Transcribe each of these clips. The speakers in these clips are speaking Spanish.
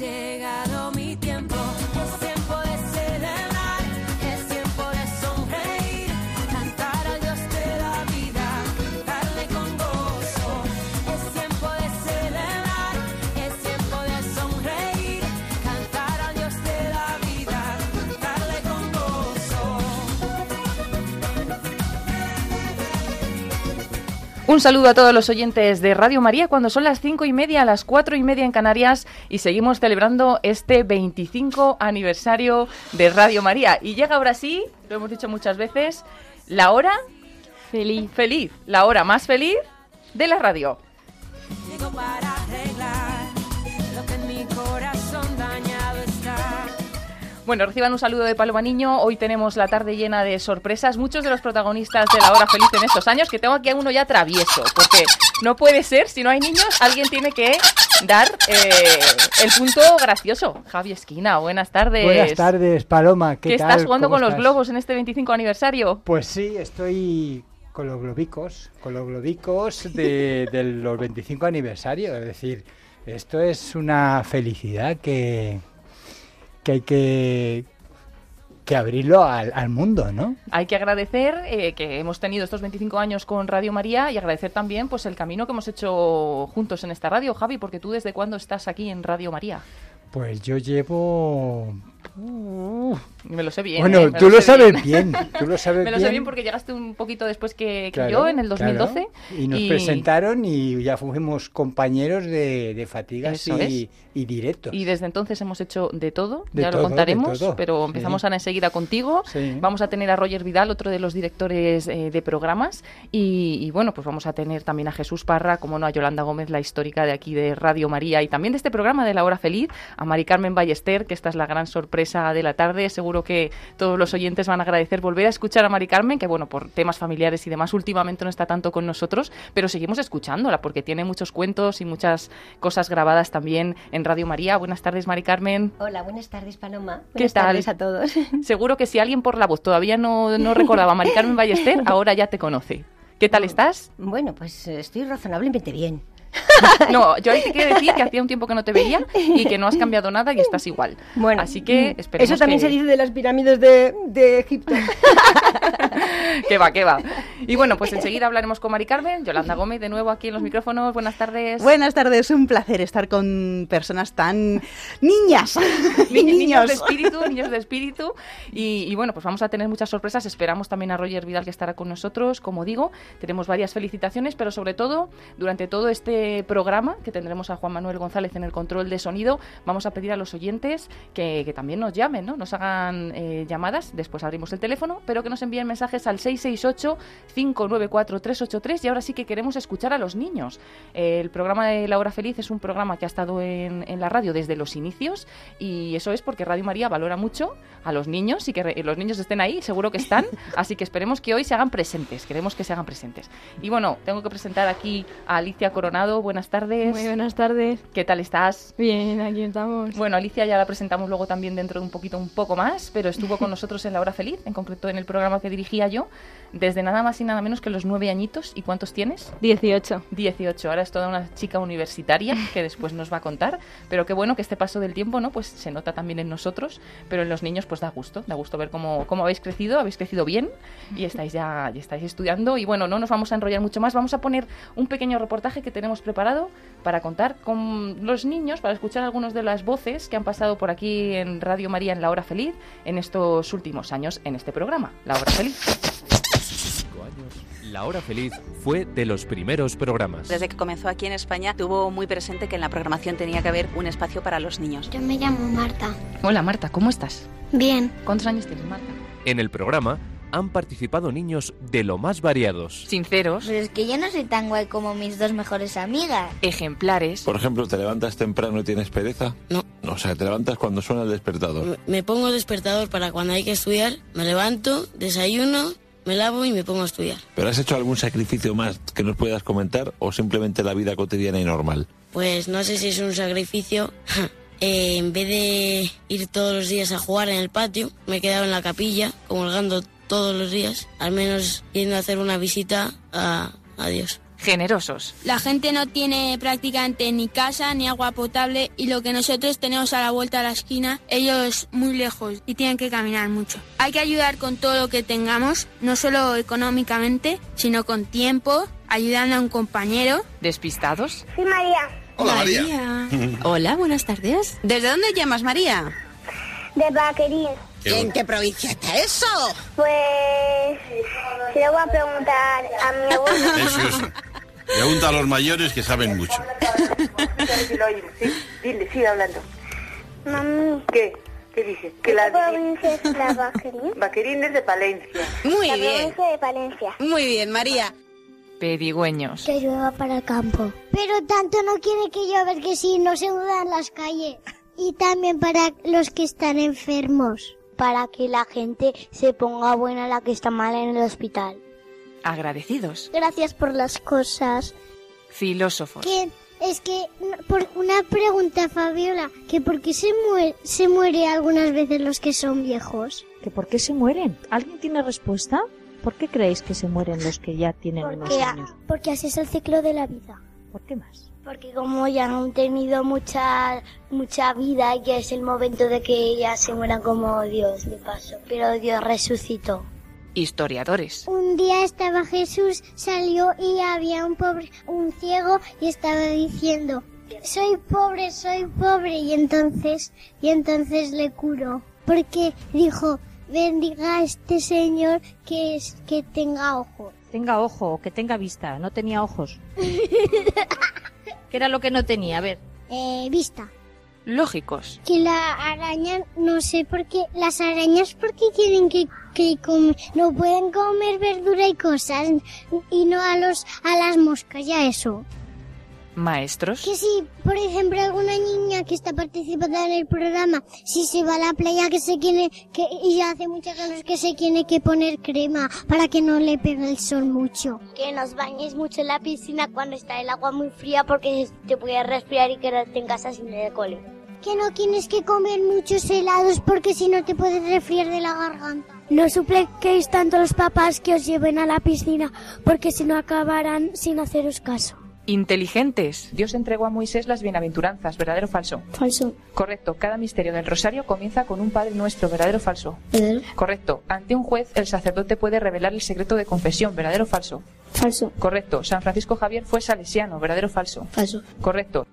llegado mi tiempo. Un saludo a todos los oyentes de Radio María cuando son las cinco y media, las cuatro y media en Canarias y seguimos celebrando este 25 aniversario de Radio María. Y llega ahora sí, lo hemos dicho muchas veces, la hora Feliz. feliz, la hora más feliz de la radio. Llego para Bueno, reciban un saludo de Paloma Niño. Hoy tenemos la tarde llena de sorpresas. Muchos de los protagonistas de la hora feliz en estos años, que tengo aquí a uno ya travieso, porque no puede ser, si no hay niños, alguien tiene que dar eh, el punto gracioso. Javi Esquina, buenas tardes. Buenas tardes, Paloma. ¿Qué, ¿Qué tal? estás jugando ¿Cómo con los globos en este 25 aniversario? Pues sí, estoy con los globicos, con los globicos de, de los 25 aniversario. Es decir, esto es una felicidad que, que hay que, que abrirlo al, al mundo, ¿no? Hay que agradecer eh, que hemos tenido estos 25 años con Radio María y agradecer también pues el camino que hemos hecho juntos en esta radio, Javi, porque tú desde cuándo estás aquí en Radio María. Pues yo llevo... uh, Me lo sé bien. bueno, eh, tú lo sabes bien. Tú lo sabes Me lo bien. sé bien porque llegaste un poquito después que, que Claro, yo, en el claro. 2012. Y nos presentaron y ya fuimos compañeros de, de fatigas y, y directos. Y desde entonces hemos hecho de todo, De ya todo, lo contaremos, pero empezamos sí. ahora enseguida contigo. Sí. Vamos a tener a Roger Vidal, otro de los directores eh, de programas, y, y bueno, pues vamos a tener también a Jesús Parra, como no, a Yolanda Gómez, la histórica de aquí de Radio María, y también de este programa de La Hora Feliz, a Mari Carmen Ballester, que esta es la gran sorpresa de la tarde. Seguro que todos los oyentes van a agradecer volver a escuchar a Mari Carmen, que bueno, por temas familiares y demás, últimamente no está tanto con nosotros, pero seguimos escuchándola porque tiene muchos cuentos y muchas cosas grabadas también en Radio María. Buenas tardes, Mari Carmen. Hola, buenas tardes, Paloma. ¿Qué Buenas tal? tardes a todos. Seguro que si alguien por la voz todavía no, no recordaba a Mari Carmen Ballester, ahora ya te conoce. ¿Qué tal estás? Bueno, pues estoy razonablemente bien. No, yo ahí te quiero decir que hacía un tiempo que no te veía y que no has cambiado nada y estás igual. Bueno, Así que mm, esperemos Eso también que... se dice de las pirámides de, de Egipto. que va, que va. Y bueno, pues enseguida hablaremos con Mari Carmen, Yolanda Gómez de nuevo aquí en los micrófonos. Buenas tardes. Buenas tardes, un placer estar con personas tan niñas Ni- niños de espíritu, niños de espíritu. Y, y bueno, pues vamos a tener muchas sorpresas. Esperamos también a Roger Vidal que estará con nosotros. Como digo, tenemos varias felicitaciones, pero sobre todo, durante todo este programa, que tendremos a Juan Manuel González en el control de sonido, vamos a pedir a los oyentes que, que también nos llamen, ¿no? Nos hagan eh, llamadas, después abrimos el teléfono, pero que nos envíen mensajes al 668-594-383. Y ahora sí que queremos escuchar a los niños. El programa de La Hora Feliz es un programa que ha estado en, en la radio desde los inicios y eso es porque Radio María valora mucho a los niños y que re- los niños estén ahí, seguro que están, así que esperemos que hoy se hagan presentes, queremos que se hagan presentes. Y bueno, tengo que presentar aquí a Alicia Coronado, buenas tardes. Muy buenas tardes. ¿Qué tal estás? Bien, aquí estamos. Bueno, Alicia ya la presentamos luego también dentro de un poquito, un poco más, pero estuvo con nosotros en La Hora Feliz, en concreto en el programa que dirigía yo, desde nada más y nada menos que los nueve añitos. ¿Y cuántos tienes? 18. 18. Ahora es toda una chica universitaria que después nos va a contar. Pero qué bueno que este paso del tiempo, ¿no? Pues se nota también en nosotros, pero en los niños pues da gusto, da gusto ver cómo, cómo habéis crecido, habéis crecido bien y estáis ya, ya estáis estudiando. Y bueno, no nos vamos a enrollar mucho más, vamos a poner un pequeño reportaje que tenemos preparado para contar con los niños, para escuchar algunas de las voces que han pasado por aquí en Radio María en La Hora Feliz en estos últimos años en este programa, La Hora Feliz. La Hora Feliz fue de los primeros programas. Desde que comenzó aquí en España, tuvo muy presente que en la programación tenía que haber un espacio para los niños. Yo me llamo Marta. Hola Marta, ¿cómo estás? Bien. ¿Cuántos años tienes, Marta? En el programa han participado niños de lo más variados. Sinceros, Pero es que yo no soy tan guay como mis dos mejores amigas. ejemplares. Por ejemplo, ¿te levantas temprano y tienes pereza? No. O sea, te levantas cuando suena el despertador. Me- Me pongo el despertador para cuando hay que estudiar, me levanto, desayuno, me lavo y me pongo a estudiar. ¿Pero has hecho algún sacrificio más que nos puedas comentar o simplemente la vida cotidiana y normal? Pues no sé si es un sacrificio. Eh, en vez de ir todos los días a jugar en el patio, me he quedado en la capilla, comulgando todos los días, al menos yendo a hacer una visita a, a Dios. Generosos. La gente no tiene prácticamente ni casa ni agua potable y lo que nosotros tenemos a la vuelta de la esquina, ellos muy lejos y tienen que caminar mucho. Hay que ayudar con todo lo que tengamos, no solo económicamente, sino con tiempo, ayudando a un compañero. ¿Despistados? Soy María, Hola, María. Hola, buenas tardes. ¿Desde dónde llamas, María? de Vaquerín. ¿En qué provincia está eso? Pues se lo voy a preguntar a mi abuelo. Pregunta a los mayores que saben mucho. Dile, sigue hablando. Mami, ¿Qué? ¿Qué dice? ¿qué provincia es la Vaquerín? Vaquerín es de Palencia. Muy la bien. provincia de Palencia. Muy bien, María. Pedigüeños. Que llueva para el campo. Pero tanto no quiere que llueva que si no se mudan las calles. Y también para los que están enfermos. Para que la gente se ponga buena la que está mal en el hospital. Agradecidos. Gracias por las cosas. Filósofos. Que es que por una pregunta Fabiola, que por qué se muere, se muere algunas veces los que son viejos. ¿Que por qué se mueren? ¿Alguien tiene respuesta? ¿Por qué creéis que se mueren los que ya tienen unos Porque, años? porque así es el ciclo de la vida. ¿Por qué más? Porque como ya han tenido mucha mucha vida, ya es el momento de que ya se mueran como Dios de paso. Pero Dios resucitó. Historiadores. Un día estaba Jesús, salió y había un pobre, un ciego y estaba diciendo, soy pobre, soy pobre y entonces, y entonces le curó. Porque dijo, bendiga a este señor que es, que tenga ojo. Tenga ojo, o que tenga vista. No tenía ojos. ¿Qué era lo que no tenía? A ver. Eh, vista. Lógicos. Que la araña, no sé por qué, las arañas porque tienen que, que comer, no pueden comer verdura y cosas, y no a los, a las moscas, ya eso. Maestros. Que si, por ejemplo, alguna niña que está participando en el programa, si se va a la playa que se tiene que, y ya hace muchas calor que se tiene que poner crema para que no le pegue el sol mucho. Que nos bañes mucho en la piscina cuando está el agua muy fría porque te puedes resfriar y que no tengas así de cole. Que no tienes que comer muchos helados porque si no te puedes resfriar de la garganta. No supliquéis tanto a los papás que os lleven a la piscina porque si no acabarán sin haceros caso. Inteligentes. Dios entregó a Moisés las bienaventuranzas, ¿verdadero o falso? Falso. Correcto. Cada misterio del rosario comienza con un Padre Nuestro, ¿verdadero o falso? ¿Verdadero? Correcto. Ante un juez, el sacerdote puede revelar el secreto de confesión, ¿verdadero o falso? Falso. Correcto. San Francisco Javier fue salesiano, ¿verdadero o falso? Falso. Correcto.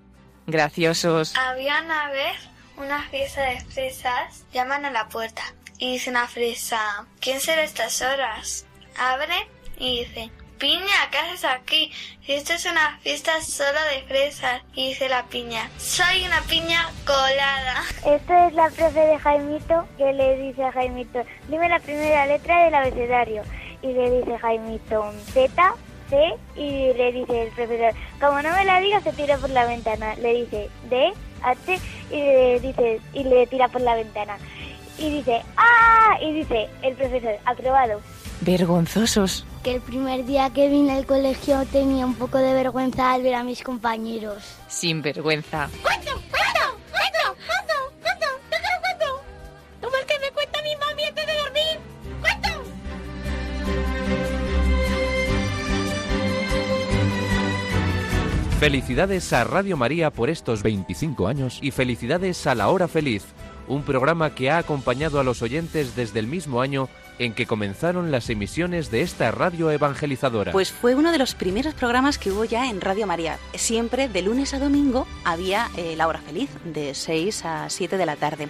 Graciosos. Había una vez una fiesta de fresas. Llaman a la puerta y dice una fresa, ¿quién será estas horas? Abre y dice, Piña, ¿qué haces aquí? Si esto es una fiesta solo de fresas. Y dice la piña, soy una piña colada. Esto es la profe de Jaimito que le dice a Jaimito, dime la primera letra del abecedario. Y le dice Jaimito, Z, C, y le dice el profesor, como no me la digas, se tira por la ventana. Le dice D, H, y le dice, y le tira por la ventana. Y dice, ¡ah! Y dice el profesor, aprobado. Vergonzosos. Que el primer día que vine al colegio tenía un poco de vergüenza al ver a mis compañeros. Sin vergüenza. ¡Cuento! ¡Cuento! ¡Cuento! ¡Cuento! ¡Cuento! ¡Yo quiero cuento! ¿Cómo es que me cuenta mi mami antes de Felicidades a Radio María por estos 25 años y felicidades a La Hora Feliz, un programa que ha acompañado a los oyentes desde el mismo año en que comenzaron las emisiones de esta radio evangelizadora. Pues fue uno de los primeros programas que hubo ya en Radio María. Siempre de lunes a domingo había eh, La Hora Feliz, de 6 a 7 de la tarde.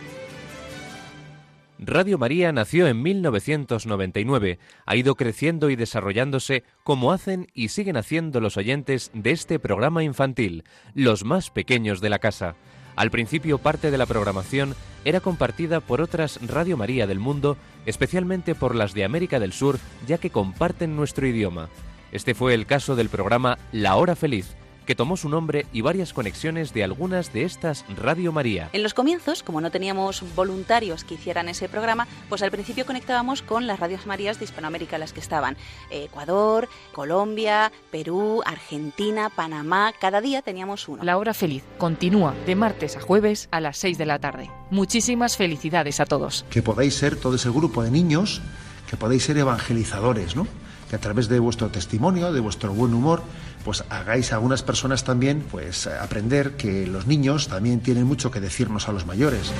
Radio María nació en 1999, ha ido creciendo y desarrollándose como hacen y siguen haciendo los oyentes de este programa infantil, los más pequeños de la casa. Al principio parte de la programación era compartida por otras Radio María del mundo, especialmente por las de América del Sur, ya que comparten nuestro idioma. Este fue el caso del programa La Hora Feliz, que tomó su nombre y varias conexiones de algunas de estas Radio María. En los comienzos, como no teníamos voluntarios que hicieran ese programa, pues al principio conectábamos con las radios Marías de Hispanoamérica, las que estaban eh, Ecuador, Colombia, Perú, Argentina, Panamá. Cada día teníamos uno. La hora feliz continúa de martes a jueves a las 6 de la tarde. Muchísimas felicidades a todos. Que podáis ser todo ese grupo de niños, que podáis ser evangelizadores, ¿no? Que a través de vuestro testimonio, de vuestro buen humor, pues hagáis a algunas personas también pues aprender que los niños también tienen mucho que decirnos a los mayores.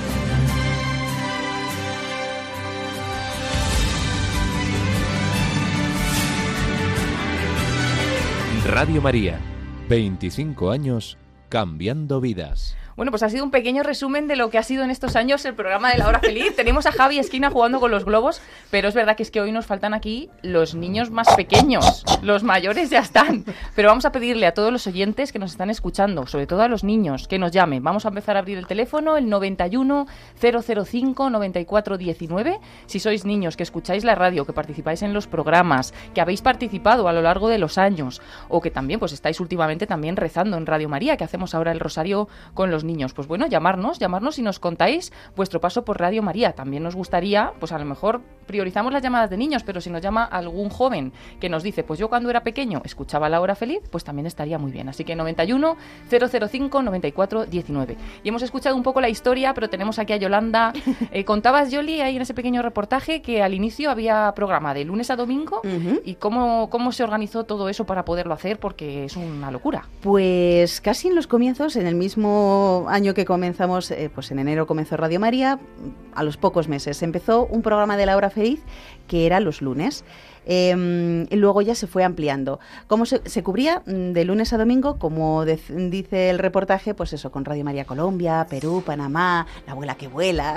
Radio María, 25 años cambiando vidas. Bueno, pues ha sido un pequeño resumen de lo que ha sido en estos años el programa de La Hora Feliz. Tenemos a Javi Esquina jugando con los globos, pero es verdad que es que hoy nos faltan aquí los niños más pequeños. Los mayores ya están. Pero vamos a pedirle a todos los oyentes que nos están escuchando, sobre todo a los niños, que nos llamen. Vamos a empezar a abrir el teléfono, el 91 005 94 19. Si sois niños que escucháis la radio, que participáis en los programas, que habéis participado a lo largo de los años, o que también pues estáis últimamente también rezando en Radio María, que hacemos ahora el rosario con los niños. Pues bueno, llamarnos, llamarnos y nos contáis vuestro paso por Radio María. También nos gustaría, pues a lo mejor priorizamos las llamadas de niños, pero si nos llama algún joven que nos dice, pues yo cuando era pequeño escuchaba La Hora Feliz, pues también estaría muy bien. Así que 91 005 94 19. Y hemos escuchado un poco la historia, pero tenemos aquí a Yolanda. Eh, contabas, Yoli, ahí en ese pequeño reportaje que al inicio había programa de lunes a domingo y cómo, cómo se organizó todo eso para poderlo hacer, porque es una locura. Pues casi en los comienzos, en el mismo año que comenzamos, eh, pues en enero comenzó Radio María, a los pocos meses empezó un programa de la hora feliz que era los lunes. Y luego ya se fue ampliando. ¿Cómo se, cubría? Mm, De lunes a domingo, como dice el reportaje, pues eso, con Radio María Colombia, Perú, Panamá, La abuela que vuela,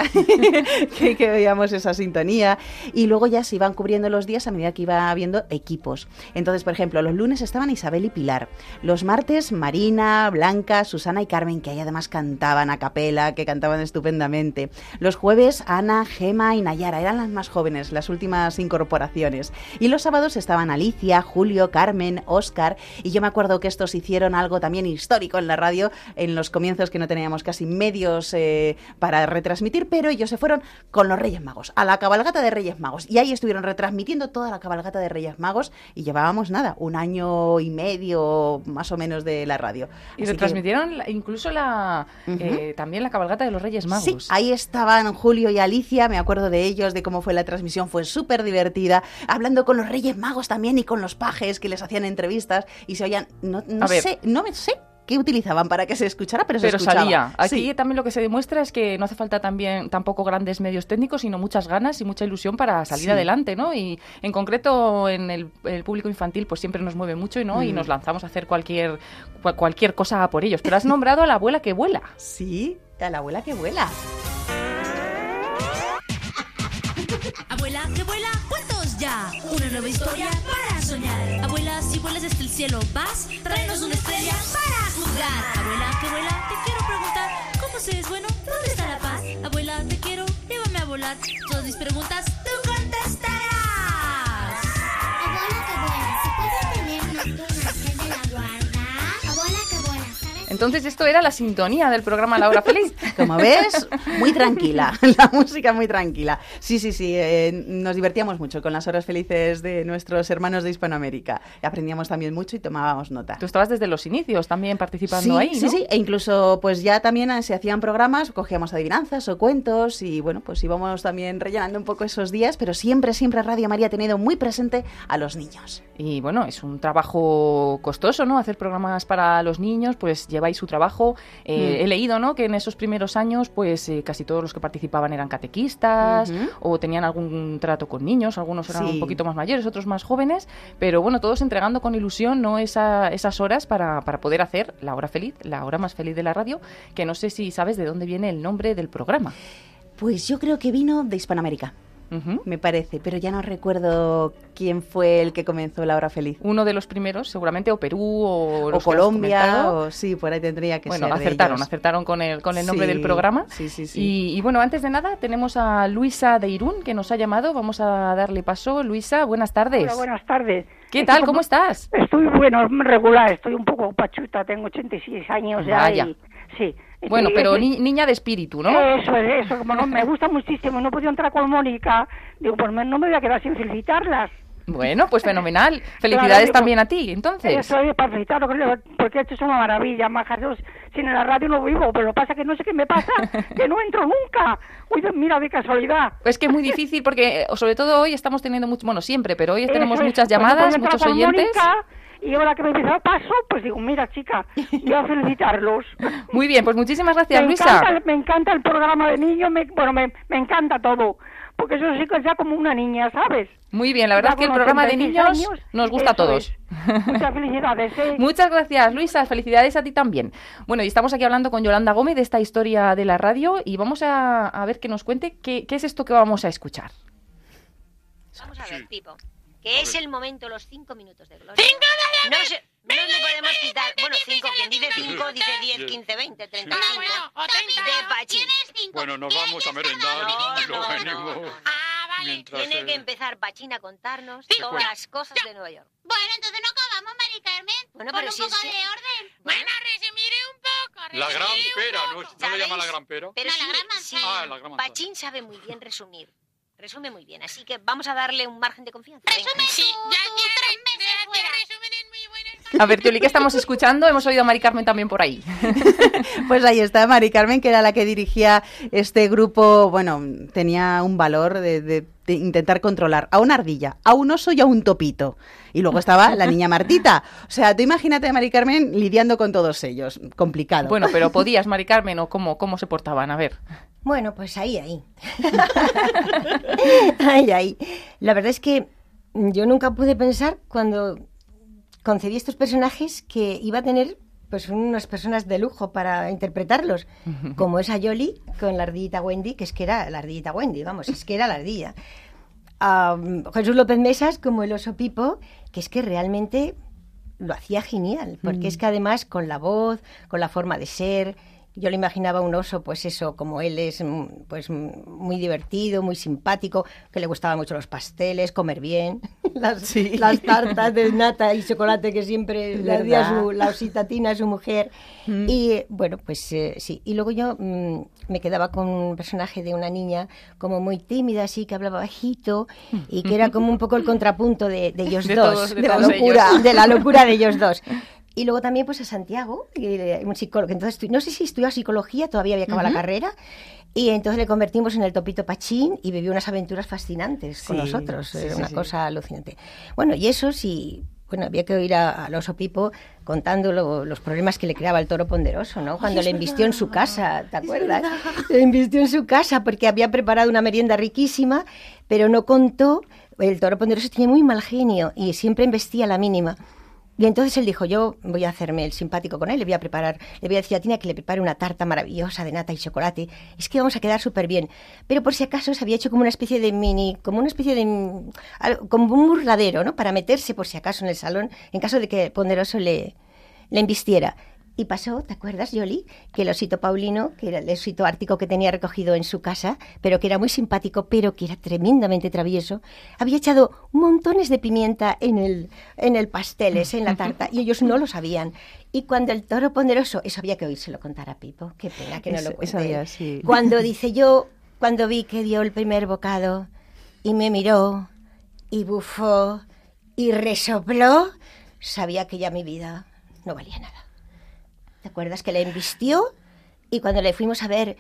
que, que veíamos esa sintonía. Y luego ya se iban cubriendo los días a medida que iba habiendo equipos. Entonces, por ejemplo, los lunes estaban Isabel y Pilar. Los martes, Marina, Blanca, Susana y Carmen, que ahí además cantaban a capela, que cantaban estupendamente. Los jueves, Ana, Gema y Nayara, eran las más jóvenes, las últimas incorporaciones. Y los sábados estaban Alicia, Julio, Carmen, Óscar, y yo me acuerdo que estos hicieron algo también histórico en la radio en los comienzos que no teníamos casi medios eh, para retransmitir, pero ellos se fueron con los Reyes Magos, a la cabalgata de Reyes Magos, y ahí estuvieron retransmitiendo toda la cabalgata de Reyes Magos y llevábamos nada, un año y medio más o menos de la radio. Y Así que- retransmitieron la- incluso la eh, también la cabalgata de los Reyes Magos. Sí, ahí estaban Julio y Alicia, me acuerdo de ellos, de cómo fue la transmisión, fue súper divertida, hablando con los Reyes Magos también y con los pajes que les hacían entrevistas y se oían, no, no sé, no me sé qué utilizaban para que se escuchara, pero se pero escuchaba. salía. Aquí Sí. también lo que se demuestra es que no hace falta también tampoco grandes medios técnicos, sino muchas ganas y mucha ilusión para salir Sí. adelante, ¿no? Y en concreto en el, el público infantil pues siempre nos mueve mucho y no y Mm. nos lanzamos a hacer cualquier cual- cualquier cosa por ellos. Pero has nombrado a la abuela que vuela. Sí, a la abuela que vuela. Abuela, que vuela, Una nueva historia para soñar. Abuela, si vuelas desde el cielo, vas, tráenos una estrella para jugar. Abuela, que vuela, te quiero preguntar, ¿cómo se es bueno? ¿Dónde está la paz? Abuela, te quiero, llévame a volar. Todas mis preguntas, Entonces esto era la sintonía del programa La Hora Feliz. Como ves, muy tranquila, la música muy tranquila. Sí, sí, sí, eh, nos divertíamos mucho con las horas felices de nuestros hermanos de Hispanoamérica. Aprendíamos también mucho y tomábamos nota. Tú estabas desde los inicios también participando sí, ahí, sí, ¿no? sí, e incluso pues ya también eh, se hacían programas, cogíamos adivinanzas o cuentos y bueno, pues íbamos también rellenando un poco esos días, pero siempre, siempre Radio María ha tenido muy presente a los niños. Y bueno, es un trabajo costoso, ¿no? Hacer programas para los niños, pues su trabajo. Eh, Mm. He leído, ¿no? Que en esos primeros años, pues eh, casi todos los que participaban eran catequistas o tenían algún trato con niños. Algunos eran Sí. un poquito más mayores, otros más jóvenes. Pero bueno, todos entregando con ilusión, ¿no? Esa- esas horas para, para poder hacer la hora feliz, la hora más feliz de la radio. Que no sé si sabes de dónde viene el nombre del programa. Pues yo creo que vino de Hispanoamérica. Me parece, pero ya no recuerdo quién fue el que comenzó la hora feliz. Uno de los primeros, seguramente, o Perú, o, Colombia, o sí, por ahí tendría que bueno, ser. de acertaron, ellos. acertaron con el, con el nombre Sí, del programa. Sí, sí, sí. Y, y bueno, antes de nada, tenemos a Luisa de Irún, que nos ha llamado. Vamos a darle paso. Luisa, buenas tardes. Hola, buenas tardes. ¿Qué tal? ¿Cómo estás? Estoy, bueno, regular, estoy un poco pachuta, tengo 86 años ya Vaya. y... Sí. Bueno, pero ni- niña de espíritu, ¿no? Eso es, eso, como no, me gusta muchísimo, no podido entrar con Mónica, digo, pues no me voy a quedar sin felicitarlas. Bueno, pues fenomenal. Felicidades también a ti, entonces. Eso es, para felicitarlo, porque esto es una maravilla, majas, yo sin la radio no vivo, pero pasa que no sé qué me pasa, que no entro nunca. Uy, mira, de casualidad. Es que es muy difícil porque, sobre todo hoy estamos teniendo mucho, bueno, siempre, pero hoy tenemos es, muchas llamadas, podía muchos oyentes. Mónica, y ahora que me empieza paso, pues digo, mira chica, voy a felicitarlos. Muy bien, pues muchísimas gracias, me Luisa. Encanta, me encanta el programa de niños, me, bueno, me, me encanta todo, porque eso sí que es ya como una niña, ¿sabes? Muy bien, la verdad Ya es que el programa de 86 niños años, nos gusta a todos. Muchas felicidades, ¿eh? Muchas gracias, Luisa. Felicidades a ti también. Bueno, y estamos aquí hablando con Yolanda Gómez de esta historia de la radio y vamos a, a ver que nos cuente qué, qué es esto que vamos a escuchar. Vamos a ver, Pipo. Que es el momento, los cinco minutos de gloria. ¡Cinco No, se- no le podemos quitar. Bueno, cinco. Quien dice cinco dice diez, quince, veinte, treinta y cinco. De Pachín. Bueno, nos vamos a merendar y luego venimos. Mientras, Tiene eh, que empezar Pachín a contarnos ¿Qué todas las cosas de Nueva York. Bueno, entonces no acabamos, Mari Carmen. Bueno, pero un si poco de orden. Bueno, resumiré un poco. La gran pera. ¿no? ¿No le llama la gran pera? Pero No, sí, la gran manzana. sí, Ah, la gran manzana. Pachín sabe muy bien resumir. Resume muy bien, así que vamos a darle un margen de confianza. Resume Sí, ya tres meses fuera. A ver, Teoli, ¿qué estamos escuchando? Hemos oído a Mari Carmen también por ahí. Pues ahí está Mari Carmen, que era la que dirigía este grupo. Bueno, tenía un valor de, de- de intentar controlar a una ardilla, a un oso y a un topito. Y luego estaba la niña Martita. O sea, tú imagínate a Mari Carmen lidiando con todos ellos. Complicado. Bueno, pero podías, Mari Carmen, o cómo, cómo se portaban. A ver. Bueno, pues ahí, ahí. ahí, ahí. La verdad es que yo nunca pude pensar cuando concebí estos personajes que iba a tener pues unas personas de lujo para interpretarlos, como esa Yoli con la ardillita Wendy, que es que era la ardillita Wendy, vamos, es que era la ardilla. A Jesús López Mesas como el oso Pipo, que es que realmente lo hacía genial, porque es que además con la voz, con la forma de ser, yo le imaginaba un oso, pues eso, como él es, mm, pues mm, muy divertido, muy simpático, que le gustaban mucho los pasteles, comer bien, las, las tartas de nata y chocolate que siempre le hacía su, la osita Tina, su mujer. Y bueno, pues eh, sí. Y luego yo mm, me quedaba con un personaje de una niña como muy tímida, así, que hablaba bajito y que era como un poco el contrapunto de, de ellos De dos, todos- de de, la locura, ellos. de la locura de ellos dos. Y luego también pues a Santiago, un psicólogo. Entonces, no sé si estudió psicología, todavía había acabado la carrera. Y entonces le convertimos en el Topito Pachín y vivió unas aventuras fascinantes con nosotros. sí, Era sí, una cosa alucinante. Bueno, y eso sí, bueno, había que oír a- al oso Pipo contando lo- los problemas que le creaba el toro ponderoso, ¿no? Cuando le embistió en su casa, ¿te acuerdas? Le embistió en su casa porque había preparado una merienda riquísima, pero no contó. El toro ponderoso tenía muy mal genio y siempre embestía a la mínima. Y entonces él dijo, yo voy a hacerme el simpático con él, le voy a preparar, le voy a decir a Tina que le prepare una tarta maravillosa de nata y chocolate. Es que vamos a quedar súper bien. Pero por si acaso se había hecho como una especie de mini, como una especie de, como un burladero, ¿no? Para meterse por si acaso en el salón, en caso de que Ponderoso le, le embistiera. Y pasó, ¿te acuerdas, Yoli? Que el osito Paulino, que era el osito ártico que tenía recogido en su casa, pero que era muy simpático, pero que era tremendamente travieso, había echado montones de pimienta en el, en el pasteles, en la tarta, y ellos no lo sabían. Y cuando el toro ponderoso, eso había que oírselo contar a Pipo, qué pena que no Eso- lo cuente. sí. Cuando dice yo, cuando vi que dio el primer bocado y me miró y bufó y resopló, sabía que ya mi vida no valía nada. ¿Te acuerdas que le embistió? Y cuando le fuimos a ver,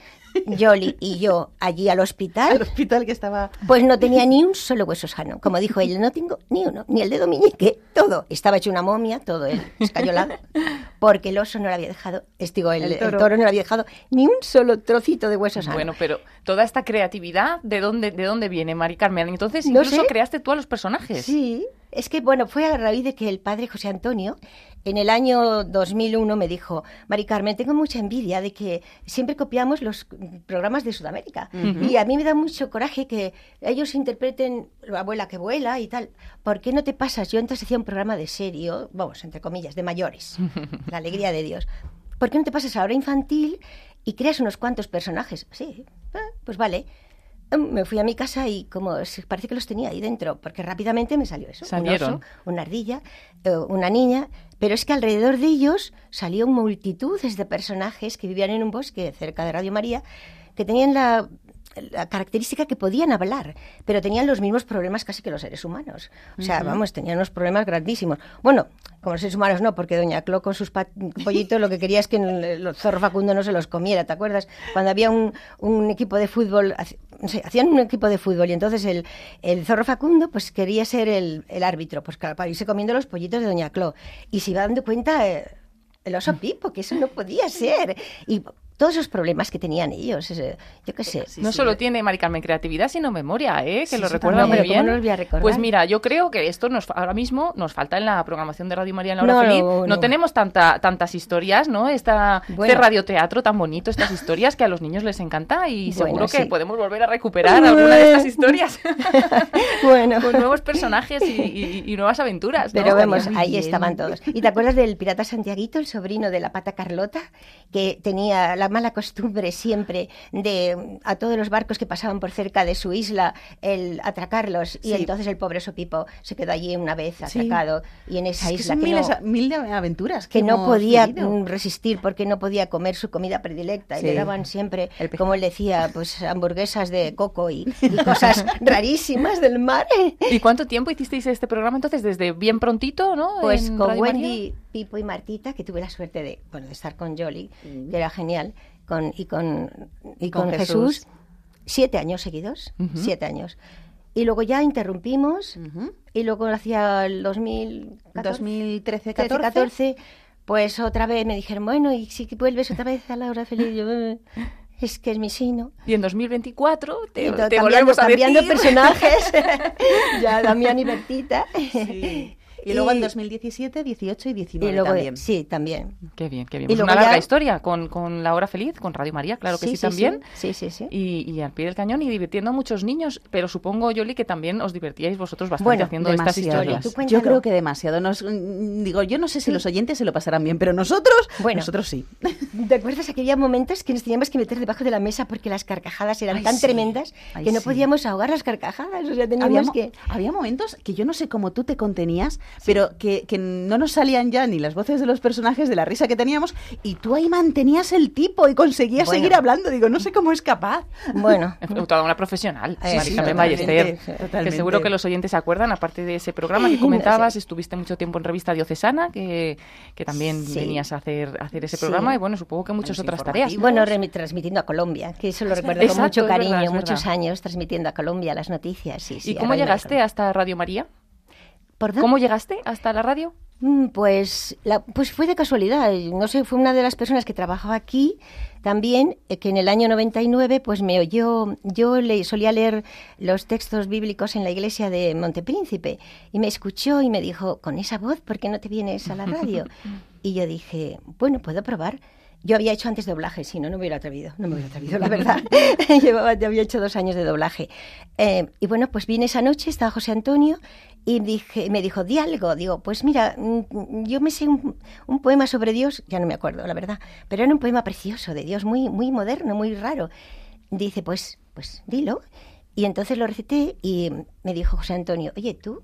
Yoli y yo, allí al hospital, Al hospital que estaba... pues no tenía ni un solo hueso sano. Como dijo ella, no tengo ni uno, ni el dedo meñique, todo. Estaba hecho una momia, todo él escayolado, porque el oso no le había dejado, digo, el, El el toro. no le había dejado ni un solo trocito de hueso sano. Bueno, pero toda esta creatividad, ¿de dónde, de dónde viene, Mari Carmen? Entonces, No incluso sé. creaste tú a los personajes. Sí, es que bueno, fue a raíz de que el padre José Antonio en el año 2001 me dijo, Mari Carmen, tengo mucha envidia de que siempre copiamos los programas de Sudamérica y a mí me da mucho coraje que ellos interpreten la abuela que vuela y tal. ¿Por qué no te pasas? Yo entonces hacía un programa de serio, vamos, entre comillas, de mayores, la alegría de Dios. ¿Por qué no te pasas a la hora infantil y creas unos cuantos personajes? Sí, ah, pues vale. Mm, Me fui a mi casa y como parece que los tenía ahí dentro, porque rápidamente me salió eso. Salieron. Un oso, una ardilla, eh, una niña, pero es que alrededor de ellos salió multitudes de personajes que vivían en un bosque cerca de Radio María, que tenían la, la característica que podían hablar, pero tenían los mismos problemas casi que los seres humanos. O sea, vamos, tenían unos problemas grandísimos. Bueno, como los seres humanos no, porque Doña Clo con sus pollitos lo que quería es que el, zorro Facundo no se los comiera, ¿te acuerdas? Cuando había un, un equipo de fútbol, haci- no sé, hacían un equipo de fútbol y entonces el, el zorro Facundo pues quería ser el, el árbitro, pues para irse comiendo los pollitos de Doña Clo. Y se iba dando cuenta eh, el oso Pipo, que eso no podía ser. Y todos esos problemas que tenían ellos, yo qué sé. no solo tiene Mari Carmen creatividad, sino memoria, ¿eh? que Sí, lo recuerda muy pero ¿cómo bien. no los voy a recordar? Pues mira, yo creo que esto nos ahora mismo nos falta en la programación de Radio María en la hora No, feliz. no, No, no. tenemos tanta, tantas historias, ¿no? Esta, Bueno. Este radioteatro tan bonito, estas historias que a los niños les encanta y Bueno, seguro que sí. podemos volver a recuperar alguna de estas historias bueno. con nuevos personajes y, y- y nuevas aventuras. ¿no? Pero vemos, ahí bien. estaban todos. ¿Y te acuerdas del pirata Santiaguito, el sobrino de la pata Carlota, que tenía la mala costumbre siempre de mm, a todos los barcos que pasaban por cerca de su isla el atracarlos y Sí. entonces el pobre Sopipo se quedó allí una vez Sí. atracado y en esa Es que isla son que miles, no, mil de aventuras que no podía vivido. mm, resistir porque no podía comer su comida predilecta y le daban siempre, como él decía, pues hamburguesas de coco y, y cosas rarísimas del mar. ¿Y cuánto tiempo hicisteis este programa entonces? Desde bien prontito, ¿no? Pues En con Radio María? Wendy, Pipo y Martita, que tuve la suerte de, bueno, de estar con Jolly, que era genial, con, y con, y Con con, Jesús. Jesús. siete años seguidos, Ujú. siete años. Y luego ya interrumpimos, y luego hacia el 2014, 2013, 13, 14. 14, pues otra vez me dijeron, bueno, y si vuelves otra vez a la hora feliz, yo, "Eh, es que es mi signo. Y en 2024 te, Y te cambiando, volvemos a cambiando decir. personajes, ya Damián y Bertita. Y luego en 2017, 18 y 19 y luego, también. Sí, también. Qué bien, qué bien. Y Pues luego una larga ya- historia con, con La Hora Feliz, con Radio María, claro que sí, Sí, sí, también. Sí, sí, sí. Y, y al pie del cañón y divirtiendo a muchos niños. Pero supongo, Yoli, que también os divertíais vosotros bastante Bueno, haciendo estas historias. Yo creo que demasiado. Nos, mm, digo, yo no sé si los oyentes se lo pasarán bien, pero nosotros, Bueno. nosotros sí. ¿Te acuerdas que había momentos que nos teníamos que meter debajo de la mesa porque las carcajadas eran Ay, tan sí. tremendas Ay, que no sí. podíamos ahogar las carcajadas? O sea, teníamos mo- que... había momentos que yo no sé cómo tú te contenías, pero que, que no nos salían ya ni las voces de los personajes de la risa que teníamos y tú ahí mantenías el tipo y conseguías Bueno. seguir hablando. Digo, no sé cómo es capaz. Bueno. Toda una profesional, Sí, sí, Carmen totalmente, Ballester, que totalmente. seguro que los oyentes se acuerdan, aparte de ese programa que comentabas, estuviste mucho tiempo en Revista Diocesana, que, que también Sí. venías a hacer, a hacer ese Sí. programa, y bueno, supongo que muchas otras tareas. ¿no? Bueno, transmitiendo a Colombia, que eso lo recuerdo con mucho cariño, verdad, muchos años transmitiendo a Colombia las noticias. ¿Y cómo llegaste hasta Radio María? ¿Perdón? ¿Cómo llegaste hasta la radio? Mm, Pues, la- pues fue de casualidad. No sé, fue una de las personas que trabajaba aquí también, eh, que en el año 99 pues me oyó, yo le, solía leer los textos bíblicos en la iglesia de Montepríncipe y me escuchó y me dijo, con esa voz, ¿por qué no te vienes a la radio? y yo dije, bueno, puedo probar. Yo había hecho antes doblaje, si no, no me hubiera atrevido, no me hubiera atrevido, la verdad. Llevaba, ya había hecho dos años de doblaje. Eh, y bueno, pues vine esa noche, estaba José Antonio, y dije, me dijo, di algo. Digo, pues mira, mm, yo me sé un, un poema sobre Dios, ya no me acuerdo, la verdad, pero era un poema precioso de Dios, muy, muy moderno, muy raro. Dice, pues, pues dilo. Y entonces lo recité y me dijo José Antonio, oye, tú,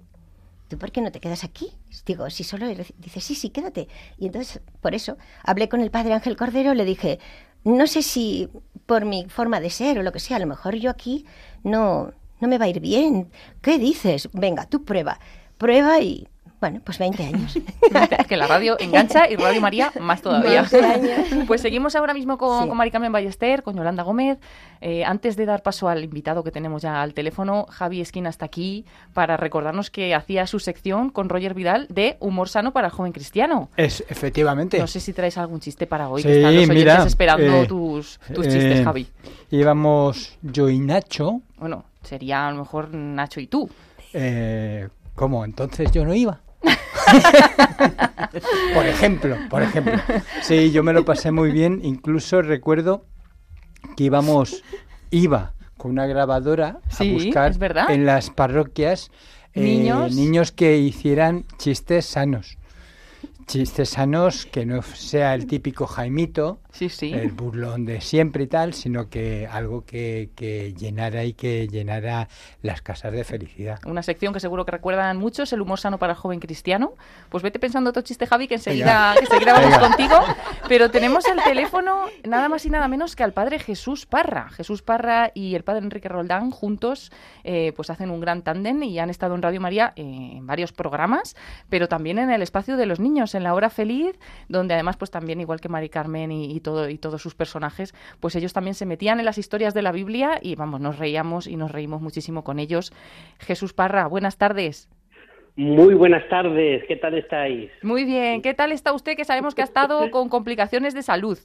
¿tú por qué no te quedas aquí? Digo, si solo... he reci-". Dice, sí, sí, quédate. Y entonces, por eso, hablé con el padre Ángel Cordero, le dije, no sé si por mi forma de ser o lo que sea, a lo mejor yo aquí no, no me va a ir bien. ¿Qué dices? Venga, tú prueba. Prueba y, bueno, pues 20 años. que la radio engancha y Radio María más todavía. 20 años. Pues seguimos ahora mismo con, Sí. con Mari Carmen Ballester, con Yolanda Gómez. Eh, antes de dar paso al invitado que tenemos ya al teléfono, Javi Esquina está aquí para recordarnos que hacía su sección con Roger Vidal de Humor Sano para el joven cristiano. Es, efectivamente. No sé si traes algún chiste para hoy, Sí, que están los oyentes mira, esperando eh, tus, tus eh, chistes, Javi. Íbamos yo y Nacho. Bueno, sería a lo mejor Nacho y tú. Eh, ¿Cómo? Entonces yo no iba. por ejemplo, por ejemplo. Sí, yo me lo pasé muy bien. Incluso recuerdo que íbamos, iba con una grabadora Sí, a buscar es verdad. en las parroquias eh, Niños. niños que hicieran chistes sanos. Chistes sanos que no sea el típico Jaimito, Sí, sí. el burlón de siempre y tal, sino que algo que, que llenara y que llenara las casas de felicidad. Una sección que seguro que recuerdan muchos, el humor sano para el joven cristiano. Pues vete pensando otro chiste, Javi, que enseguida, que enseguida vamos Venga. contigo. Pero tenemos el teléfono nada más y nada menos que al padre Jesús Parra. Jesús Parra y el padre Enrique Roldán juntos eh, pues hacen un gran tándem y han estado en Radio María eh, en varios programas, pero también en el espacio de los niños, en la hora feliz, donde además pues también igual que Mari Carmen y, y todo y todos sus personajes, pues ellos también se metían en las historias de la Biblia y vamos, nos reíamos y nos reímos muchísimo con ellos. Jesús Parra, buenas tardes. Muy buenas tardes, ¿qué tal estáis? Muy bien, ¿qué tal está usted? Que sabemos que ha estado con complicaciones de salud.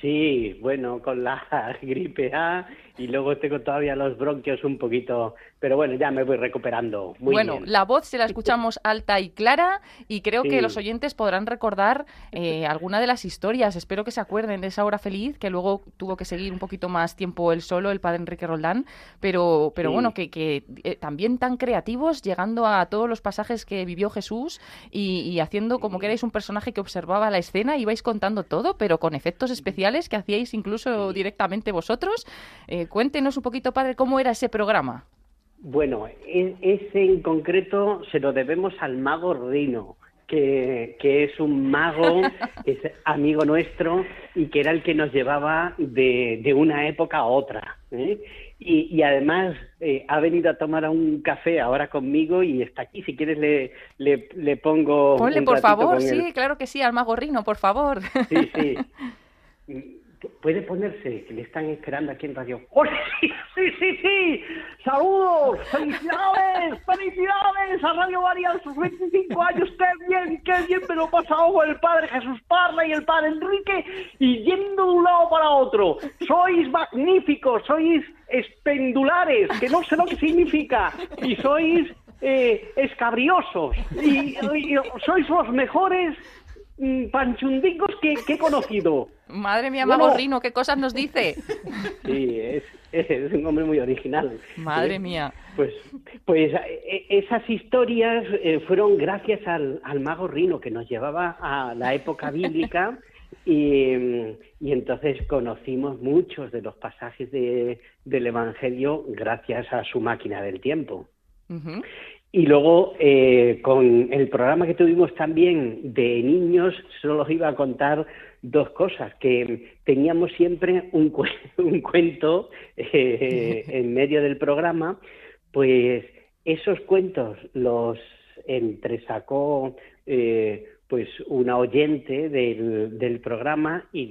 Sí, bueno, con la gripe A y luego tengo todavía los bronquios un poquito, pero bueno, ya me voy recuperando. Muy bueno, bien. la voz se la escuchamos alta y clara y creo que Sí. los oyentes podrán recordar eh, alguna de las historias. Espero que se acuerden de esa hora feliz, que luego tuvo que seguir un poquito más tiempo él solo, el padre Enrique Roldán, pero, pero Sí. bueno, que, que, eh, también tan creativos, llegando a todos los pasajes que vivió Jesús y, y haciendo como que erais un personaje que observaba la escena, ibais contando todo, pero con efectos especiales que hacíais incluso directamente vosotros. Eh, cuéntenos un poquito, padre, cómo era ese programa. Bueno, e- ese en concreto se lo debemos al mago Rino, que, que es un mago, es amigo nuestro y que era el que nos llevaba de, de una época a otra. ¿eh? Y, y además eh, ha venido a tomar un café ahora conmigo y está aquí. Si quieres le, le, le pongo... Ponle, un por favor, él. sí, claro que sí, al mago Rino, por favor. Sí, sí. Puede ponerse, que le están esperando aquí en Radio. ¡Oh, sí, sí, sí, sí! ¡Saludos! ¡Felicidades! ¡Felicidades a Radio María sus 25 años! ¡Qué bien, qué bien me lo con el padre Jesús Parra y el padre Enrique y yendo de un lado para otro! ¡Sois magníficos! ¡Sois espendulares! Que no sé lo que significa. Y sois eh, escabriosos. Y, y sois los mejores panchundingos que, que he conocido. Madre mía, Bueno. mago Rino, qué cosas nos dice. Sí, es, es un hombre muy original. Madre Eh, mía. Pues, pues eh, esas historias eh, fueron gracias al, al mago Rino que nos llevaba a la época bíblica y, mm, y entonces conocimos muchos de los pasajes de- del Evangelio gracias a su máquina del tiempo. Y luego, eh, con el programa que tuvimos también de niños, solo os iba a contar dos cosas, que teníamos siempre un, cue- un cuento eh, en medio del programa, pues esos cuentos los entresacó eh, pues una oyente del, programa y,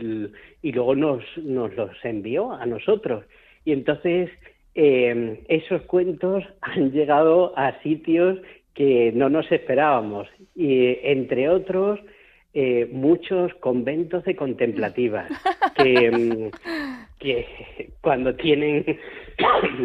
y luego nos, nos los envió a nosotros. Y entonces eh, esos cuentos han llegado a sitios que no nos esperábamos. Y entre otros, eh, muchos conventos de contemplativas que, mm, que cuando tienen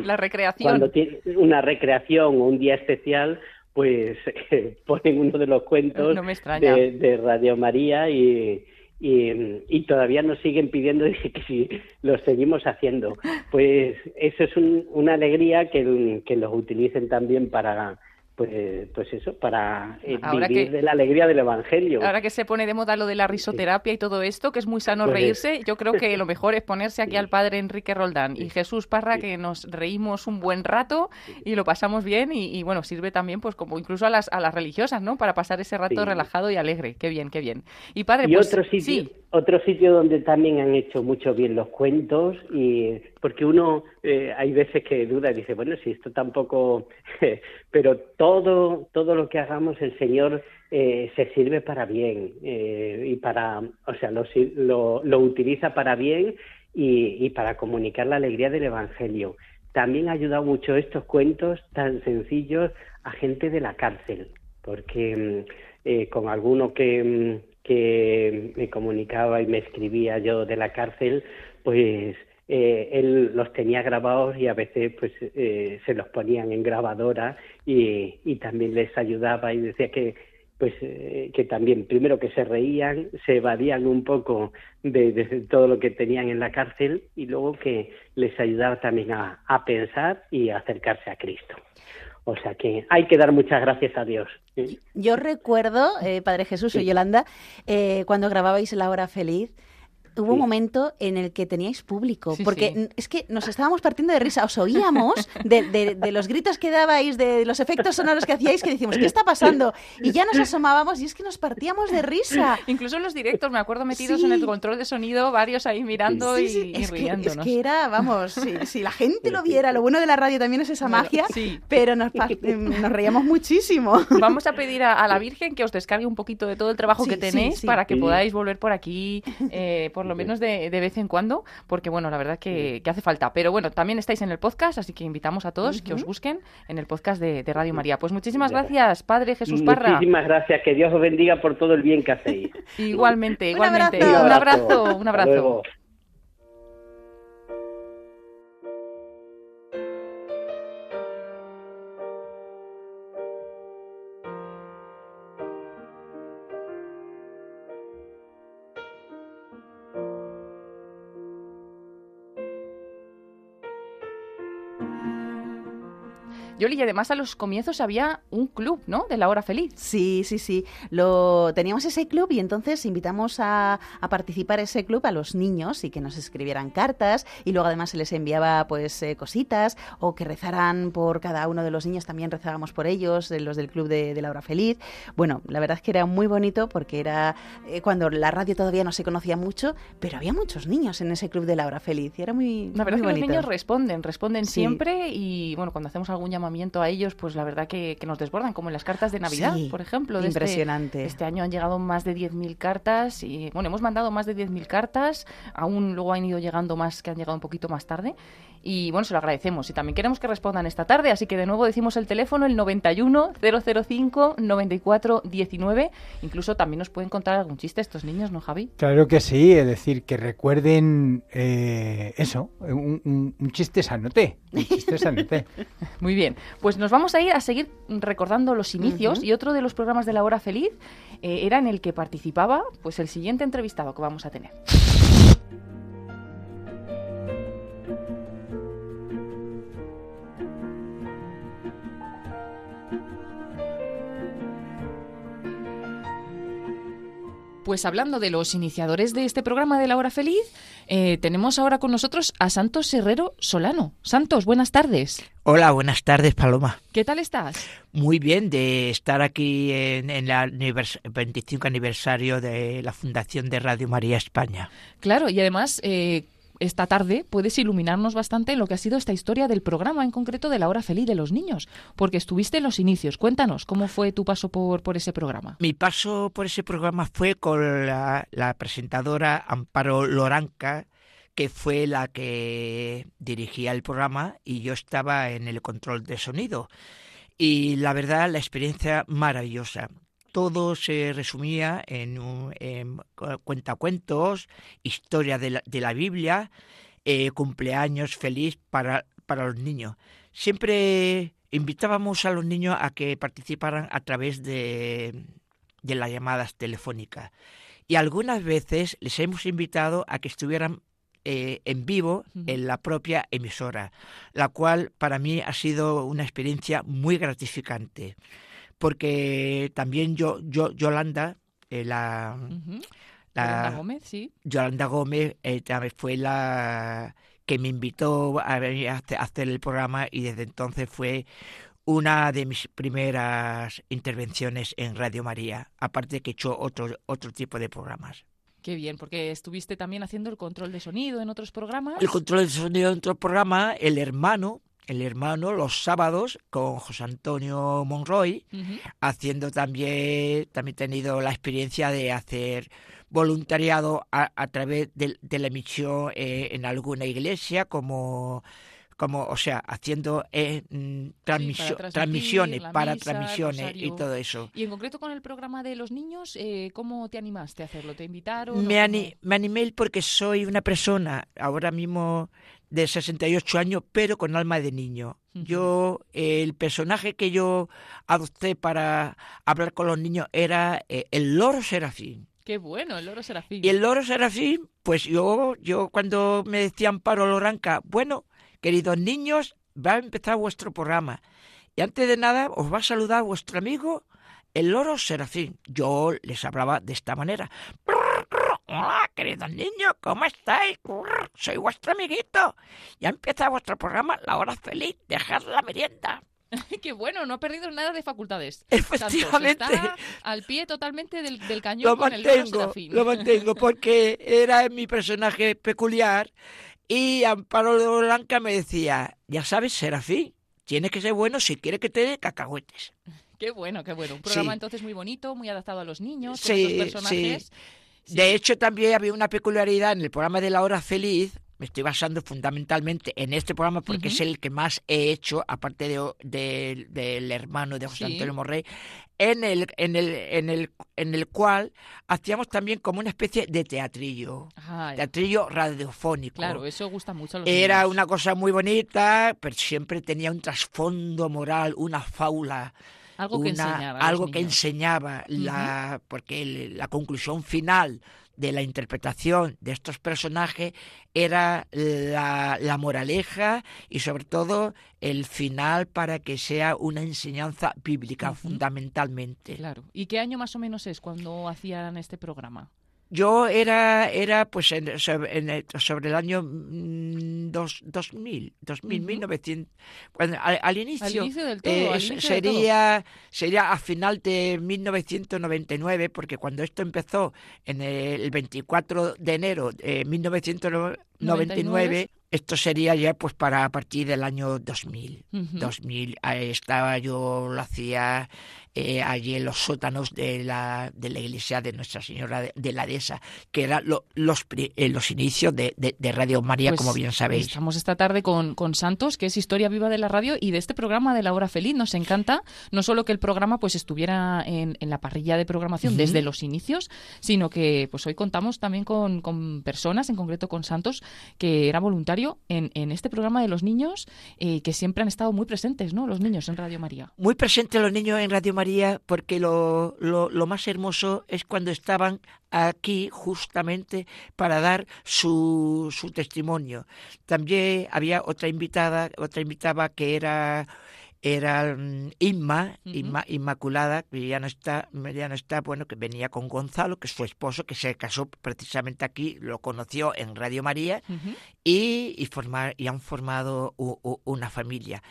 La recreación. cuando tienen una recreación o un día especial pues ponen uno de los cuentos No de, de Radio María y, y, y todavía nos siguen pidiendo que los seguimos haciendo. Pues eso es un- una alegría que, que los utilicen también para pues, pues eso, para eh, vivir que- de la alegría del Evangelio. Ahora que se pone de moda lo de la risoterapia y todo esto, que es muy sano Pues- reírse, yo creo que lo mejor es ponerse aquí al padre Enrique Roldán y Jesús Parra, que nos reímos un buen rato y lo pasamos bien y, y, bueno, sirve también pues como incluso a las, a las religiosas, ¿no? Para pasar ese rato relajado y alegre. Qué bien, qué bien. Y padre, y pues otro sitio, sí, otro sitio donde también han hecho mucho bien los cuentos y porque uno eh, hay veces que duda y dice bueno si esto tampoco pero todo todo lo que hagamos el Señor eh, se sirve para bien eh, y para o sea lo, lo, lo utiliza para bien y, y para comunicar la alegría del Evangelio también ha ayudado mucho estos cuentos tan sencillos a gente de la cárcel porque mm, eh, con alguno que, mm, que me comunicaba y me escribía yo de la cárcel, pues eh, él los tenía grabados y a veces pues eh, se los ponían en grabadora y, y también les ayudaba y decía que pues eh, que también primero que se reían, se evadían un poco de, todo lo que tenían en la cárcel y luego que les ayudaba también a, a pensar y a acercarse a Cristo. O sea que hay que dar muchas gracias a Dios. Yo recuerdo, eh, Padre Jesús, soy. Yolanda, eh, cuando grababais La Hora Feliz, hubo un momento en el que teníais público, Sí, porque sí. es que nos estábamos partiendo de risa, os oíamos de, de- de los gritos que dabais, de los efectos sonoros que hacíais, que decíamos, ¿qué está pasando? Y ya nos asomábamos y es que nos partíamos de risa. Incluso en los directos, me acuerdo metidos Sí. en el control de sonido, varios ahí mirando Sí, y, sí, y es, que, es que era, vamos, si, si la gente lo viera, lo bueno de la radio también es esa Bueno, magia, sí. pero nos, em, nos reíamos muchísimo. Vamos a pedir a, a la Virgen que os descargue un poquito de todo el trabajo Sí, que sí, tenéis sí. para que Sí. podáis volver por aquí, eh, por lo menos de, de vez en cuando, porque bueno, la verdad que, que hace falta. Pero bueno, también estáis en el podcast, así que invitamos a todos que os busquen en el podcast de, de Radio María. Pues muchísimas gracias, Padre Jesús Parra. Muchísimas gracias, que Dios os bendiga por todo el bien que hacéis. Igualmente, Un igualmente. abrazo. Un abrazo, un Hasta abrazo. Yoli, y además a los comienzos había un club, ¿no? De la hora feliz. Sí, sí, sí. Lo teníamos ese club y entonces invitamos a, a participar ese club a los niños y que nos escribieran cartas y luego además se les enviaba pues eh, cositas o que rezaran por cada uno de los niños, también rezábamos por ellos, los del club de, de la hora feliz. Bueno, la verdad es que era muy bonito porque era eh, cuando la radio todavía no se conocía mucho, pero había muchos niños en ese club de la hora feliz y era muy, La verdad muy es que bonito. los niños responden, responden Sí. siempre y bueno, cuando hacemos algún llamamiento a ellos, pues la verdad que, que nos desbordan, como en las cartas de Navidad, Sí, por ejemplo. de este- impresionante. Este, año han llegado más de 10.000 cartas y bueno, hemos mandado más de 10.000 cartas, aún luego han ido llegando más que han llegado un poquito más tarde y bueno, se lo agradecemos y también queremos que respondan esta tarde, así que de nuevo decimos el teléfono, el 91 005 94 19, incluso también nos pueden contar algún chiste estos niños, ¿no, Javi? Claro que sí, es decir, que recuerden eh, eso, un, un- un chiste sanote, un chiste sanote. Muy bien, pues nos vamos a ir a seguir recordando los inicios y otro de los programas de la hora feliz eh, era en el que participaba pues el siguiente entrevistado que vamos a tener. Pues hablando de los iniciadores de este programa de la hora feliz, eh, tenemos ahora con nosotros a Santos Herrero Solano. Santos, buenas tardes. Hola, buenas tardes, Paloma. ¿Qué tal estás? Muy bien de estar aquí en, en el anivers- 25 aniversario de la Fundación de Radio María España. Claro, y además eh, esta tarde puedes iluminarnos bastante en lo que ha sido esta historia del programa, en concreto de la hora feliz de los niños, porque estuviste en los inicios. Cuéntanos, ¿cómo fue tu paso por, por ese programa? Mi paso por ese programa fue con la, la presentadora Amparo Loranca, que fue la que dirigía el programa y yo estaba en el control de sonido. Y la verdad, la experiencia maravillosa. Todo se resumía en, un, en cu- cuentacuentos, historia de la, de la Biblia, eh, cumpleaños feliz para, para los niños. Siempre invitábamos a los niños a que participaran a través de, de las llamadas telefónicas. Y algunas veces les hemos invitado a que estuvieran eh, en vivo en la propia emisora, la cual para mí ha sido una experiencia muy gratificante, porque también yo, yo Yolanda, eh, la, Yolanda Gómez, sí. Yolanda Gómez eh, fue la que me invitó a venir a hace- a hacer el programa y desde entonces fue una de mis primeras intervenciones en Radio María, aparte que he hecho otro, otro tipo de programas. Qué bien, porque estuviste también haciendo el control de sonido en otros programas. El control de sonido en otro programa, El Hermano, El Hermano, los sábados con José Antonio Monroy, haciendo también, también he tenido la experiencia de hacer voluntariado a, a través de, de la emisión eh, en alguna iglesia, como, como o sea, haciendo eh, mm, transmitir, transmisiones para misa, transmisiones y todo eso. Y en concreto con el programa de los niños, eh, ¿cómo te animaste a hacerlo? ¿Te invitaron? Me, o ani- me animé porque soy una persona ahora mismo de 68 años, pero con alma de niño. Yo, el personaje que yo adopté para hablar con los niños era eh, el loro serafín. Qué bueno, el loro serafín. Y el loro serafín, pues yo, yo cuando me decían Paro Loranca, bueno, queridos niños, va a empezar vuestro programa. Y antes de nada, os va a saludar vuestro amigo, el loro serafín. Yo les hablaba de esta manera. Hola, queridos niños, ¿cómo estáis? Brr, Soy vuestro amiguito. Ya empieza vuestro programa La Hora Feliz. Dejad la merienda. Qué bueno, no ha perdido nada de facultades. Efectivamente. Está al pie totalmente del, del cañón Lo con mantengo, lo mantengo porque era mi personaje peculiar y Amparo Blanca me decía, ya sabes, Serafín, tienes que ser bueno si quieres que te dé cacahuetes. Qué bueno, qué bueno. Un programa Sí. entonces muy bonito, muy adaptado a los niños, con Sí, personajes. sí. De hecho, también había una peculiaridad en el programa de La Hora Feliz. Me estoy basando fundamentalmente en este programa porque es el que más he hecho, aparte de, de- del hermano de José Sí. Antonio Morrey, en el, en, el, en, el, en el cual hacíamos también como una especie de teatrillo. Ay, Teatrillo radiofónico. claro, eso gusta mucho a los Era niños. una cosa muy bonita, pero siempre tenía un trasfondo moral, una fábula. Algo que una- enseñar a los algo que enseñaba, la, porque el- la conclusión final de la interpretación de estos personajes era la, la moraleja y sobre todo el final para que sea una enseñanza bíblica fundamentalmente. Claro. ¿Y qué año más o menos es cuando hacían este programa? Yo era, era pues en- sobre, en sobre el año mm, dos, 2000, 2000, Ujú. 1900, bueno, al, al inicio, inicio del todo, eh, al todo. sería, sería a final de 1999, porque cuando esto empezó en el 24 de enero de 1999, esto sería ya pues para a partir del año 2000. Ujú. 2000 ahí estaba yo lo hacía eh, allí en los sótanos de la, de la iglesia de Nuestra Señora de, de la Dehesa, que eran lo- los, eh, los inicios de, de- de Radio María, Pues como bien sabéis. Estamos esta tarde con, con Santos, que es Historia Viva de la Radio y de este programa de La Hora Feliz. Nos encanta no solo que el programa pues estuviera en, en la parrilla de programación desde los inicios, sino que pues hoy contamos también con, con personas, en concreto con Santos, que era voluntario en, en este programa de los niños, eh, que siempre han estado muy presentes, ¿no? Los niños en Radio María. Muy presentes los niños en Radio María, porque lo, lo, lo más hermoso es cuando estaban aquí justamente para dar su, su testimonio. También había otra invitada, otra invitada que era era mm, Inma, Inma- Inmaculada, que ya no está, ya no está, bueno, que venía con Gonzalo, que es su esposo, que se casó precisamente aquí, lo conoció en Radio María, y, y, formar, y han formado u- u- una familia.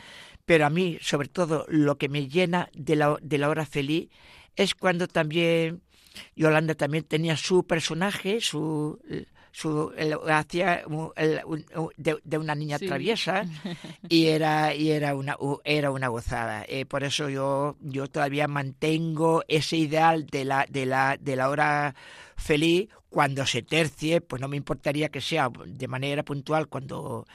Pero a mí, sobre todo, lo que me llena de la, de la hora feliz es cuando también Yolanda también tenía su personaje, su, su el- hacía un- el- un- un- de, de una niña Sí. traviesa y era y era una era una gozada. Eh, por eso yo yo todavía mantengo ese ideal de la de la de la hora feliz cuando se tercie, pues no me importaría que sea de manera puntual cuando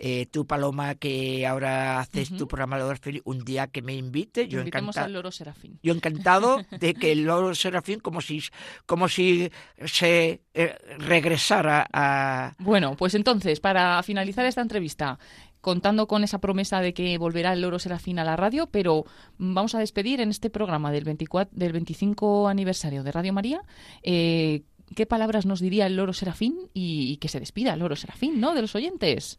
eh, tú, Paloma, que ahora haces tu programa hora feliz, un día que me invite, yo encantado. al loro serafín. Yo encantado de que el loro serafín como si como si se eh, regresara a Bueno, pues entonces, para finalizar esta entrevista, contando con esa promesa de que volverá el Loro Serafín a la radio, pero vamos a despedir en este programa del, 24, del 25 aniversario de Radio María. eh, ¿Qué palabras nos diría el Loro Serafín y, y que se despida el Loro Serafín, ¿no? De los oyentes.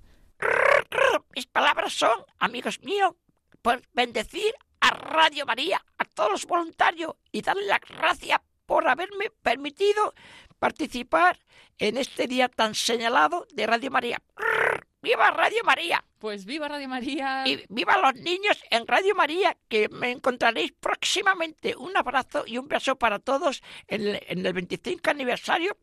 Mis palabras son, amigos míos, por bendecir a Radio María, a todos los voluntarios y darle las gracias por haberme permitido participar en este día tan señalado de Radio María. ¡Viva Radio María! Pues viva Radio María. Y viva los niños en Radio María, que me encontraréis próximamente. Un abrazo y un beso para todos en el, en el 25 aniversario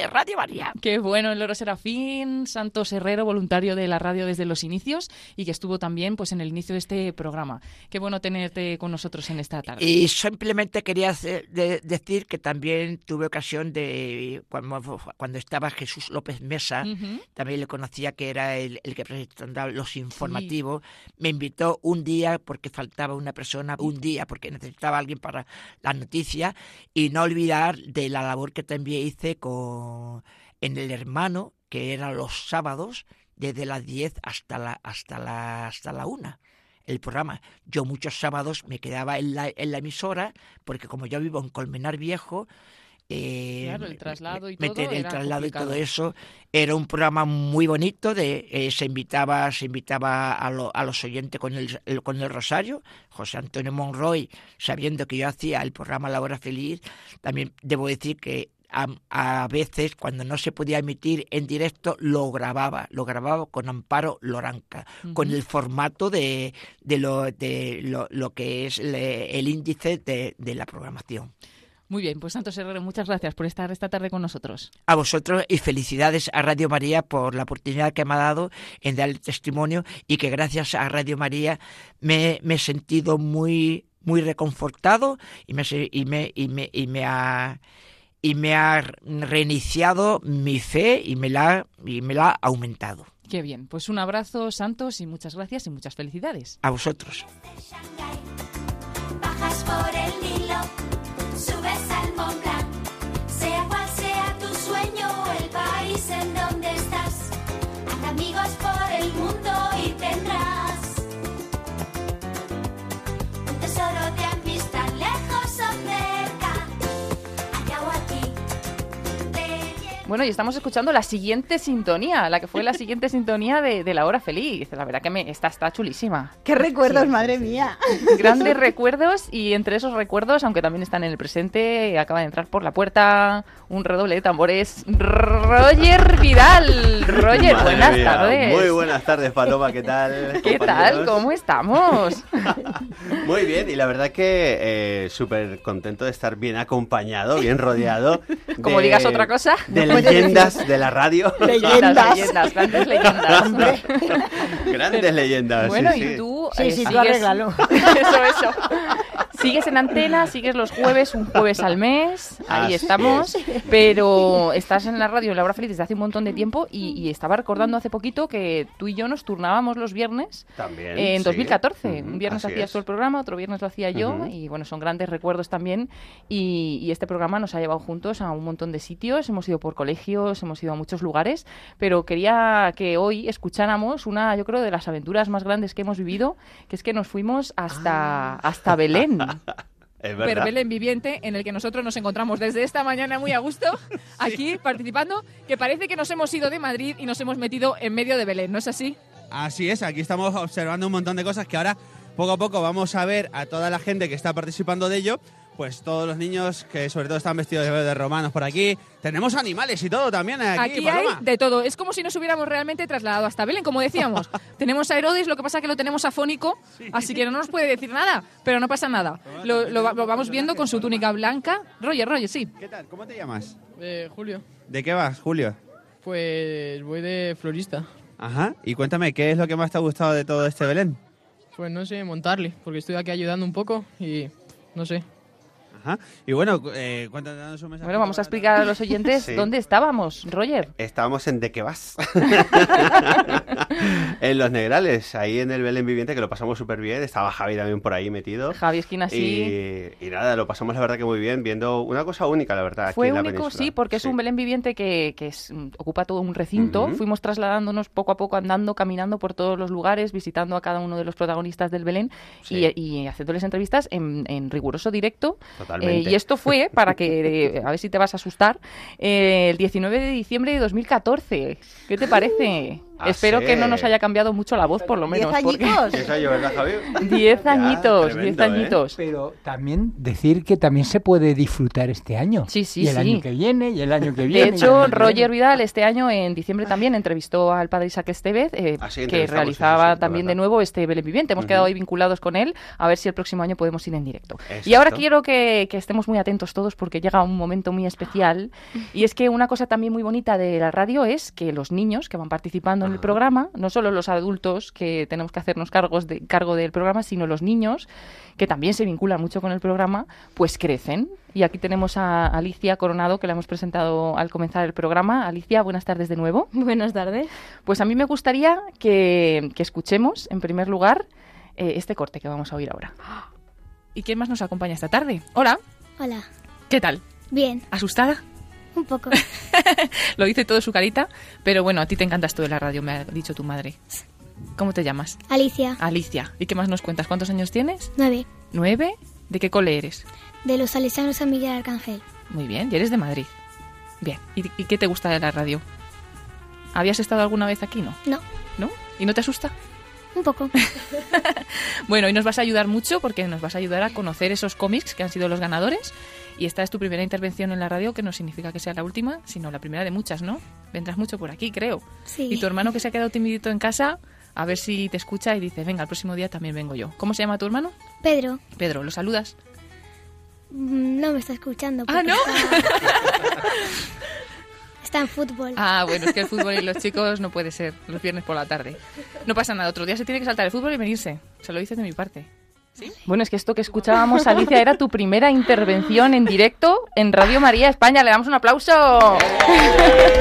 de Radio María. Qué bueno el Loro Serafín, Santos Herrero, voluntario de la radio desde los inicios y que estuvo también pues en el inicio de este programa. Qué bueno tenerte con nosotros en esta tarde. Y simplemente quería hacer- de- decir que también tuve ocasión de, cuando, cuando estaba Jesús López Mesa, también le conocía que era el, el que presentaba los informativos, me invitó un día porque faltaba una persona, un día porque necesitaba alguien para la noticia, y no olvidar de la labor que también hice con en el hermano, que era los sábados, desde las 10 hasta la, hasta la, hasta la 1 el programa. Yo muchos sábados me quedaba en la, en la emisora, porque como yo vivo en Colmenar Viejo, eh, Claro, el traslado y meter todo el traslado y todo eso era un programa muy bonito de eh, se invitaba se invitaba a, lo- a los oyentes con el, el- con el rosario José Antonio Monroy sabiendo que yo hacía el programa La Hora Feliz también debo decir que a, a veces cuando no se podía emitir en directo lo grababa, lo grababa con Amparo Loranca, con Ujú. el formato de, de, lo, de lo, lo que es le- el índice de, de la programación. Muy bien, pues Santos Herrero, muchas gracias por estar esta tarde con nosotros. A vosotros y felicidades a Radio María por la oportunidad que me ha dado en dar el testimonio y que gracias a Radio María me, me he sentido muy muy reconfortado y me y me y me y me ha y me ha reiniciado mi fe y me la y me la ha aumentado. Qué bien, pues un abrazo, Santos, y muchas gracias y muchas felicidades. A vosotros. Bajas por el Nilo, subes al Mont Blanc. Bueno, y estamos escuchando la siguiente sintonía, la que fue la siguiente sintonía de, de La Hora Feliz. La verdad que me, esta está chulísima. ¡Qué recuerdos, madre mía! Grandes recuerdos y entre esos recuerdos, aunque también están en el presente, acaba de entrar por la puerta un redoble de tambores. Roger Vidal. Roger, Madre buenas mía, tardes. Muy buenas tardes, Paloma, ¿qué tal? ¿Qué tal? ¿Cómo estamos? Muy bien, y la verdad que eh, súper contento de estar bien acompañado, bien rodeado. Como de- digas otra cosa. De No puedes leyendas decir. de la radio. Leyendas, leyendas, grandes leyendas. Grandes leyendas. Bueno, sí, y tú Sí, eh, sí, tú arréglalo. eso, eso. Sigues en antena, sigues los jueves, un jueves al mes, ahí Así estamos, es. pero estás en la radio en La Hora Feliz desde hace un montón de tiempo y, y estaba recordando hace poquito que tú y yo nos turnábamos los viernes También. en sí. 2014. Ujú, Un viernes así hacías tú el programa, otro viernes lo hacía yo y bueno, son grandes recuerdos también y, y este programa nos ha llevado juntos a un montón de sitios, hemos ido por colegios, hemos ido a muchos lugares, pero quería que hoy escucháramos una, yo creo, de las aventuras más grandes que hemos vivido, que es que nos fuimos hasta, hasta Belén. Es verdad. Belén viviente en el que nosotros nos encontramos desde esta mañana muy a gusto aquí participando, que parece que nos hemos ido de Madrid y nos hemos metido en medio de Belén, ¿no es así? Así es, aquí estamos observando un montón de cosas que ahora poco a poco vamos a ver a toda la gente que está participando de ello. Pues todos los niños que sobre todo están vestidos de, de romanos por aquí. Tenemos animales y todo también aquí, Aquí hay Paloma. de todo. Es como si nos hubiéramos realmente trasladado hasta Belén, como decíamos. tenemos a Herodes, lo que pasa es que lo tenemos afónico, así que no nos puede decir nada, pero no pasa nada. Lo, lo va- lo vamos viendo con su túnica blanca. Roger, Roger, sí. ¿Qué tal? ¿Cómo te llamas? Eh, Julio, ¿De qué vas, Julio? pues voy de florista. Ajá. Y cuéntame, ¿qué es lo que más te ha gustado de todo este Belén? Pues no sé, montarle, porque estoy aquí ayudando un poco y no sé. Ajá. Y bueno, eh, cuéntanos un mensaje. Bueno, vamos a explicar a los oyentes Sí. dónde estábamos, Roger. Estábamos en De qué vas. en Los Negrales, ahí en el Belén Viviente, que lo pasamos súper bien. Estaba Javi también por ahí metido. Javi Esquina, sí. Y, y nada, lo pasamos la verdad que muy bien, viendo una cosa única, la verdad. aquí Fue en la único, sí, porque es un Belén viviente que, que es- mm, ocupa todo un recinto. Fuimos trasladándonos poco a poco, andando, caminando por todos los lugares, visitando a cada uno de los protagonistas del Belén Sí. y, y haciéndoles entrevistas en, en riguroso directo. Totalmente. Eh, y esto fue, para que, eh, a ver si te vas a asustar, eh, el 19 de diciembre de 2014. ¿Qué te parece? Ah, Espero sí. que no nos haya cambiado mucho la voz, por lo menos. porque- Eso yo, ¿verdad, Javi? Diez Ya, añitos, tremendo, diez ¿eh? añitos. Pero también decir que también se puede disfrutar este año. Sí, sí, y el sí. año que viene, y el año que De viene. y el hecho, Roger. Vidal este año, en diciembre también, entrevistó al padre Isaac Estevez, eh, Ah, que realizaba sí, sí, sí, también de de nuevo este Belén Viviente. Hemos quedado ahí vinculados con él, a ver si el próximo año podemos ir en directo. Y ahora quiero que, que estemos muy atentos todos porque llega un momento muy especial. Y es que una cosa también muy bonita de la radio es que los niños que van participando en el programa, no solo los adultos que tenemos que hacernos cargos de, cargo del programa, sino los niños que también se vinculan mucho con el programa, pues crecen. Y aquí tenemos a Alicia Coronado, que la hemos presentado al comenzar el programa. Alicia, buenas tardes de nuevo. Buenas tardes. Pues a mí me gustaría que, que escuchemos, en primer lugar, eh, este corte que vamos a oír ahora. ¿Y quién más nos acompaña esta tarde? Hola, Hola. ¿qué tal? Bien, ¿Asustada? Un poco. Lo dice todo su carita, pero bueno, a ti te encanta esto de la radio, me ha dicho tu madre. ¿Cómo te llamas? Alicia, Alicia. ¿Y qué más nos cuentas? ¿Cuántos años tienes? nueve, ¿Nueve? ¿De qué cole eres? de los Salesianos San Miguel Arcángel. Muy bien, y eres de Madrid. Bien, ¿y, y qué te gusta de la radio? ¿Habías estado alguna vez aquí, no? No, ¿No? ¿Y no te asusta? un poco. Bueno, y nos vas a ayudar mucho porque nos vas a ayudar a conocer esos cómics que han sido los ganadores. Y esta es tu primera intervención en la radio, que no significa que sea la última, sino la primera de muchas, ¿no? Vendrás mucho por aquí, creo. Sí. Y tu hermano que se ha quedado timidito en casa, a ver si te escucha y dice, venga, el próximo día también vengo yo. ¿Cómo se llama tu hermano? Pedro, Pedro, ¿lo saludas? mm, no me está escuchando. Ah, ¿no? Está, está en fútbol. Ah, bueno, es que el fútbol y los chicos no puede ser los viernes por la tarde. No pasa nada, otro día se tiene que saltar el fútbol y venirse. Se lo dices de mi parte. Bueno, es que esto que escuchábamos, Alicia, era tu primera intervención en directo en Radio María España. Le damos un aplauso.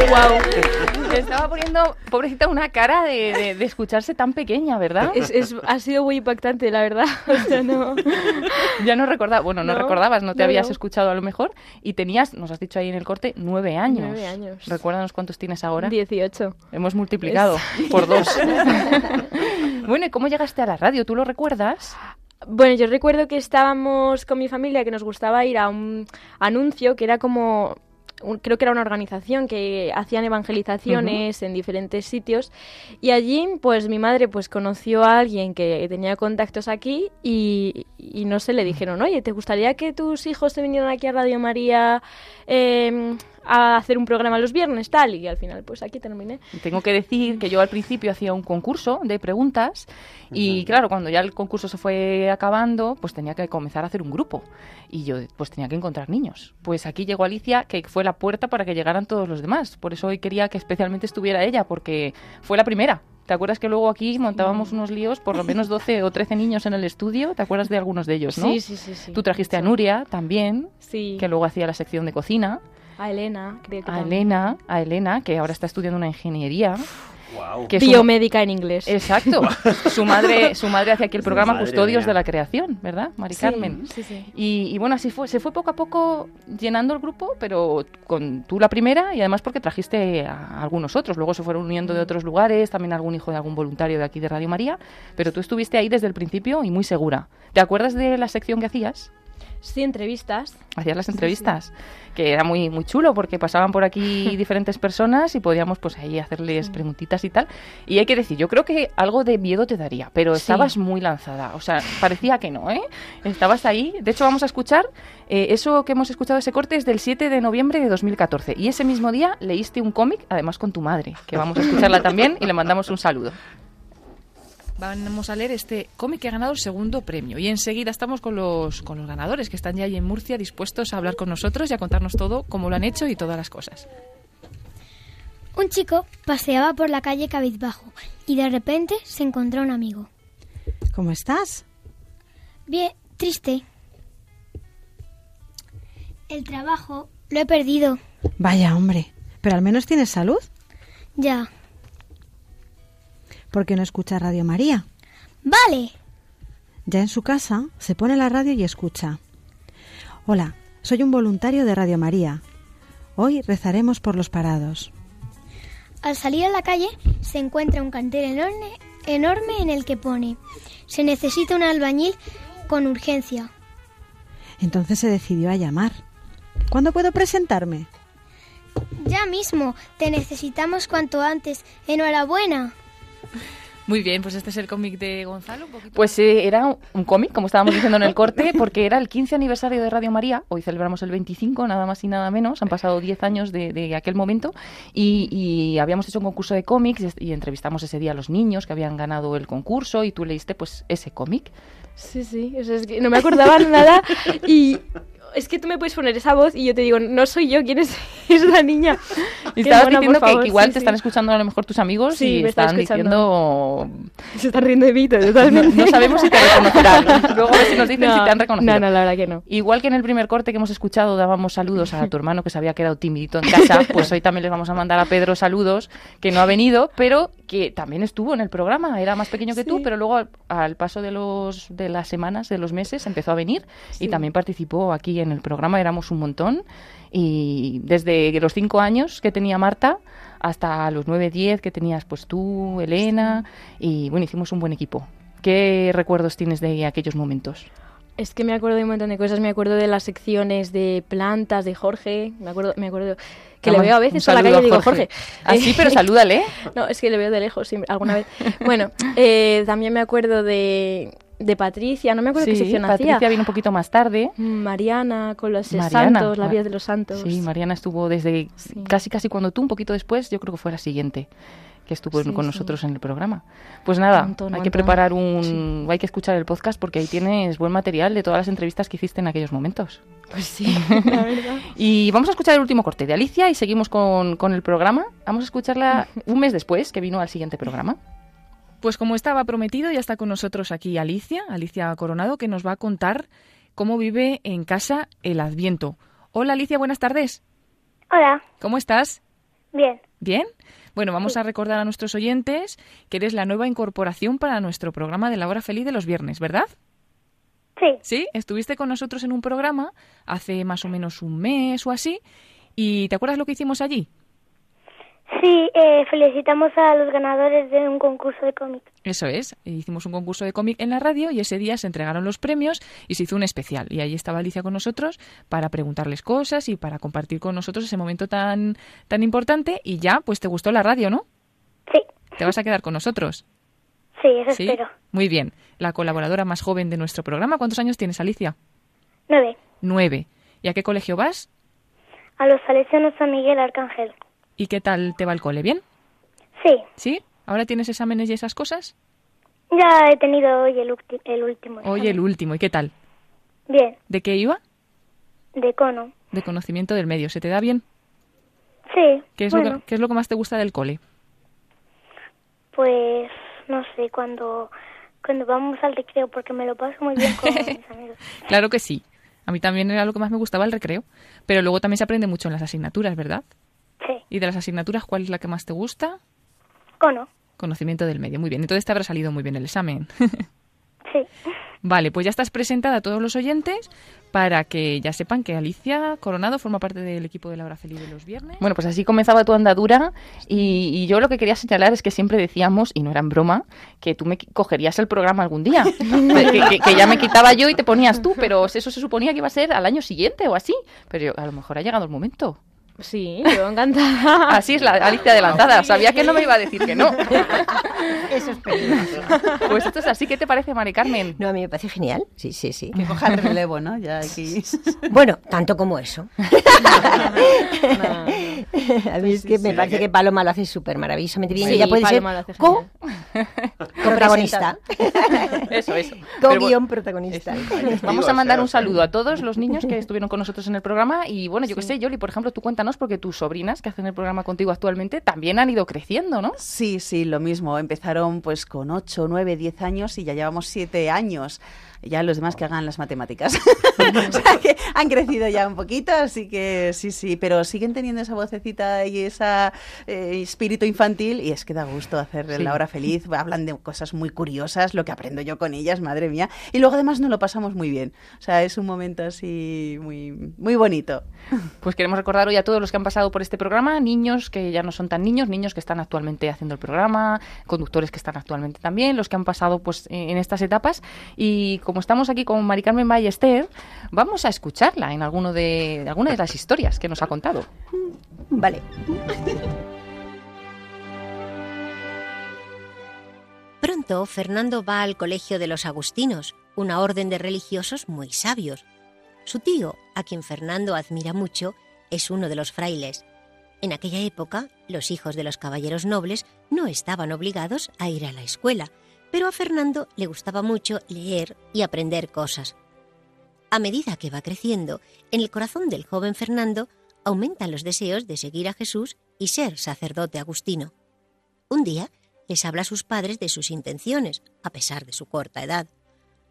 ¡Wow! Estaba poniendo, pobrecita, una cara de, de- de escucharse tan pequeña, ¿verdad? Es, es- ha sido muy impactante, la verdad. O sea, no. Ya no recordaba, bueno, no, No, recordabas, no te no, habías no. escuchado a lo mejor. Y tenías, nos has dicho ahí en el corte, nueve años. Nueve años. Recuérdanos cuántos tienes ahora. 18. Hemos multiplicado Es- por dos. bueno, ¿y cómo llegaste a la radio? ¿Tú lo recuerdas? Bueno, yo recuerdo que estábamos con mi familia que nos gustaba ir a un anuncio que era como un- creo que era una organización que hacían evangelizaciones en diferentes sitios. Y allí pues mi madre pues conoció a alguien que tenía contactos aquí y, y no sé le dijeron oye te gustaría que tus hijos te vinieran aquí a Radio María eh, a hacer un programa los viernes tal y al final pues aquí terminé Tengo que decir que yo al principio hacía un concurso de preguntas y claro, cuando ya el concurso se fue acabando, pues tenía que comenzar a hacer un grupo y yo pues tenía que encontrar niños. Pues aquí llegó Alicia, que fue la puerta para que llegaran todos los demás. Por eso hoy quería que especialmente estuviera ella, porque fue la primera. ¿Te acuerdas que luego aquí montábamos unos líos, por lo menos 12 o 13 niños en el estudio? ¿Te acuerdas de algunos de ellos, no? Sí, sí, sí, sí. Tú trajiste a Nuria también, Sí. que luego hacía la sección de cocina. A Elena creo que A también. Elena, a Elena, que ahora está estudiando una ingeniería. Wow. Que su- biomédica en inglés Exacto. su madre, su madre hacía aquí el programa Madre Custodios mía. de la Creación, ¿verdad, Mari Sí, Carmen? sí, sí. Y, y bueno, así fue, se fue poco a poco llenando el grupo, pero con tú la primera y además porque trajiste a algunos otros. Luego se fueron uniendo de otros lugares, también algún hijo de algún voluntario de aquí de Radio María, pero tú estuviste ahí desde el principio y muy segura. ¿Te acuerdas de la sección que hacías? Sí entrevistas Hacías las Sí, sí. entrevistas, que era muy muy chulo porque pasaban por aquí diferentes personas y podíamos pues ahí hacerles preguntitas y tal. Y hay que decir, yo creo que algo de miedo te daría, pero estabas muy lanzada, o sea, parecía que no, ¿eh? Estabas ahí. De hecho, vamos a escuchar, eh, eso que hemos escuchado, ese corte es del 7 de noviembre de 2014. Y ese mismo día leíste un cómic, además con tu madre, que vamos a escucharla también y le mandamos un saludo. Vamos a leer este cómic que ha ganado el segundo premio. Y enseguida estamos con los, con los ganadores que están ya ahí en Murcia dispuestos a hablar con nosotros y a contarnos todo, cómo lo han hecho y todas las cosas. Un chico paseaba por la calle cabizbajo y de repente se encontró un amigo. ¿Cómo estás? Bien, triste. El trabajo lo he perdido. Vaya, hombre. Pero al menos tienes salud. Ya. ¿Por qué no escuchas Radio María? Vale. Ya en su casa se pone la radio y escucha. Hola, soy un voluntario de Radio María. Hoy rezaremos por los parados. Al salir a la calle se encuentra un cartel enorme, enorme en el que pone se necesita un albañil con urgencia. Entonces se decidió a llamar. ¿Cuándo puedo presentarme? Ya mismo, te necesitamos cuanto antes. Enhorabuena. Muy bien, pues este es el cómic de Gonzalo. Pues eh, era un cómic, como estábamos diciendo en el corte, porque era el 15 aniversario de Radio María. Hoy celebramos el 25, nada más y nada menos. Han pasado 10 años de, de aquel momento. Y, y habíamos hecho un concurso de cómics y entrevistamos ese día a los niños que habían ganado el concurso y tú leíste pues ese cómic. Sí, sí, o sea, es que no me acordaba nada y es que tú me puedes poner esa voz y yo te digo, no soy yo, ¿quién es esa niña? Y estabas mona, diciendo que, que igual sí, te sí. están escuchando a lo mejor tus amigos Sí, y me están diciendo... Se están riendo de mí No, totalmente. no sabemos si te reconocerán. Luego a ver si nos dicen No, si te han reconocido. No, no, la verdad que no. Igual que en el primer corte que hemos escuchado dábamos saludos a tu hermano que se había quedado timidito en casa, pues hoy también les vamos a mandar a Pedro saludos, que no ha venido, pero que también estuvo en el programa. Era más pequeño que tú, pero luego al, al paso de los de las semanas, de los meses, empezó a venir y también participó aquí en el programa. Éramos un montón y desde los cinco años que tenía Marta hasta los nueve, diez que tenías pues tú, Elena, y bueno, hicimos un buen equipo. ¿Qué recuerdos tienes de aquellos momentos? Es que me acuerdo de un montón de cosas. Me acuerdo de las secciones de plantas de Jorge. Me acuerdo, me acuerdo que le Vamos, veo a veces por la calle y digo, Jorge. Jorge. Ah, pero salúdale. No, es que le veo de lejos siempre, alguna vez. Bueno, eh, también me acuerdo de de Patricia, no me acuerdo qué Sí, sección Patricia hacía. vino un poquito más tarde. Mariana, con los Mariana, santos, la Ma- vida de los santos. Sí, Mariana estuvo desde casi casi cuando tú, un poquito después, yo creo que fue la siguiente que estuvo Sí, con nosotros en el programa. Pues nada, montón, hay que preparar un... Hay que escuchar el podcast porque ahí tienes buen material de todas las entrevistas que hiciste en aquellos momentos. Pues sí, la verdad. Y vamos a escuchar el último corte de Alicia y seguimos con, con el programa. Vamos a escucharla un mes después, que vino al siguiente programa. Pues como estaba prometido, ya está con nosotros aquí Alicia, Alicia Coronado, que nos va a contar cómo vive en casa el Adviento. Hola Alicia, buenas tardes. Hola, ¿Cómo estás? bien. ¿Bien? Bueno, vamos a recordar a nuestros oyentes que eres la nueva incorporación para nuestro programa de la hora feliz de los viernes, ¿verdad? Sí. Sí, estuviste con nosotros en un programa hace más o menos un mes o así. ¿Y te acuerdas lo que hicimos allí? Sí, eh, felicitamos a los ganadores de un concurso de cómic. Eso es, hicimos un concurso de cómic en la radio y ese día se entregaron los premios y se hizo un especial. Y ahí estaba Alicia con nosotros para preguntarles cosas y para compartir con nosotros ese momento tan, tan importante. Y ya, pues te gustó la radio, ¿no? Sí. ¿Te vas a quedar con nosotros? Sí, eso Sí. espero. Muy bien. La colaboradora más joven de nuestro programa. ¿Cuántos años tienes, Alicia? Nueve. Nueve. ¿Y a qué colegio vas? A los salesianos San Miguel Arcángel. ¿Y qué tal te va el cole? ¿Bien? Sí, ¿Sí? ¿Ahora tienes exámenes y esas cosas? ya he tenido hoy el, último. Hoy el último. ¿Y qué tal? Bien, ¿De qué iba? de cono. De conocimiento del medio. ¿Se te da bien? Sí, ¿Qué es, bueno, lo, que, qué es lo que más te gusta del cole? pues no sé, cuando, cuando vamos al recreo, porque me lo paso muy bien con mis amigos. Claro que sí. A mí también era lo que más me gustaba el recreo. Pero luego también se aprende mucho en las asignaturas, ¿verdad? Sí, ¿Y de las asignaturas cuál es la que más te gusta? cono. Conocimiento del medio. Muy bien. Entonces te habrá salido muy bien el examen. Sí. Vale, pues ya estás presentada a todos los oyentes para que ya sepan que Alicia Coronado forma parte del equipo de la hora feliz de los viernes. Bueno, pues así comenzaba tu andadura y, y yo lo que quería señalar es que siempre decíamos, y no era en broma, que tú me cogerías el programa algún día. que, que- que ya me quitaba yo y te ponías tú, pero eso se suponía que iba a ser al año siguiente o así. Pero yo- a lo mejor ha llegado el momento. Sí, yo encantada. Así es la Alicia adelantada. Sabía que no me iba a decir que no. Eso es peligroso. Pues esto es así. ¿Qué te parece, Mari Carmen? No, a mí me parece genial. Sí, sí, sí. Que coja el relevo, ¿no? Ya aquí. Bueno, tanto como eso. a mí es que me sí. parece que Paloma lo hace súper maravillosamente bien. Sí, y ella puede Paloma ser co protagonista. Eso, eso. Co Pero guion protagonista. Vamos a mandar un saludo a todos los niños que estuvieron con nosotros en el programa. Y bueno, yo qué sé, Yoli, por ejemplo, tú cuéntanos, porque tus sobrinas que hacen el programa contigo actualmente también han ido creciendo, ¿no? Sí, sí, lo mismo. Empezaron pues con 8, 9, 10 años y ya llevamos 7 años. Ya los demás que hagan las matemáticas. o sea que han crecido ya un poquito, así que sí, sí, pero siguen teniendo esa vocecita y ese espíritu infantil y es que da gusto hacer Sí. la hora feliz. Hablan de cosas muy curiosas, lo que aprendo yo con ellas, madre mía. Y luego además nos lo pasamos muy bien. O sea, es un momento así muy, muy bonito. Pues queremos recordar hoy a todos los que han pasado por este programa, niños que ya no son tan niños, niños que están actualmente haciendo el programa, conductores que están actualmente también, los que han pasado pues en estas etapas. Y como estamos aquí con Mari Carmen Ballester, vamos a escucharla en alguno de, de alguna de las historias que nos ha contado. Vale. Pronto Fernando va al colegio de los agustinos, una orden de religiosos muy sabios. Su tío, a quien Fernando admira mucho, es uno de los frailes. En aquella época, los hijos de los caballeros nobles no estaban obligados a ir a la escuela, pero a Fernando le gustaba mucho leer y aprender cosas. A medida que va creciendo, en el corazón del joven Fernando aumentan los deseos de seguir a Jesús y ser sacerdote agustino. Un día les habla a sus padres de sus intenciones, a pesar de su corta edad.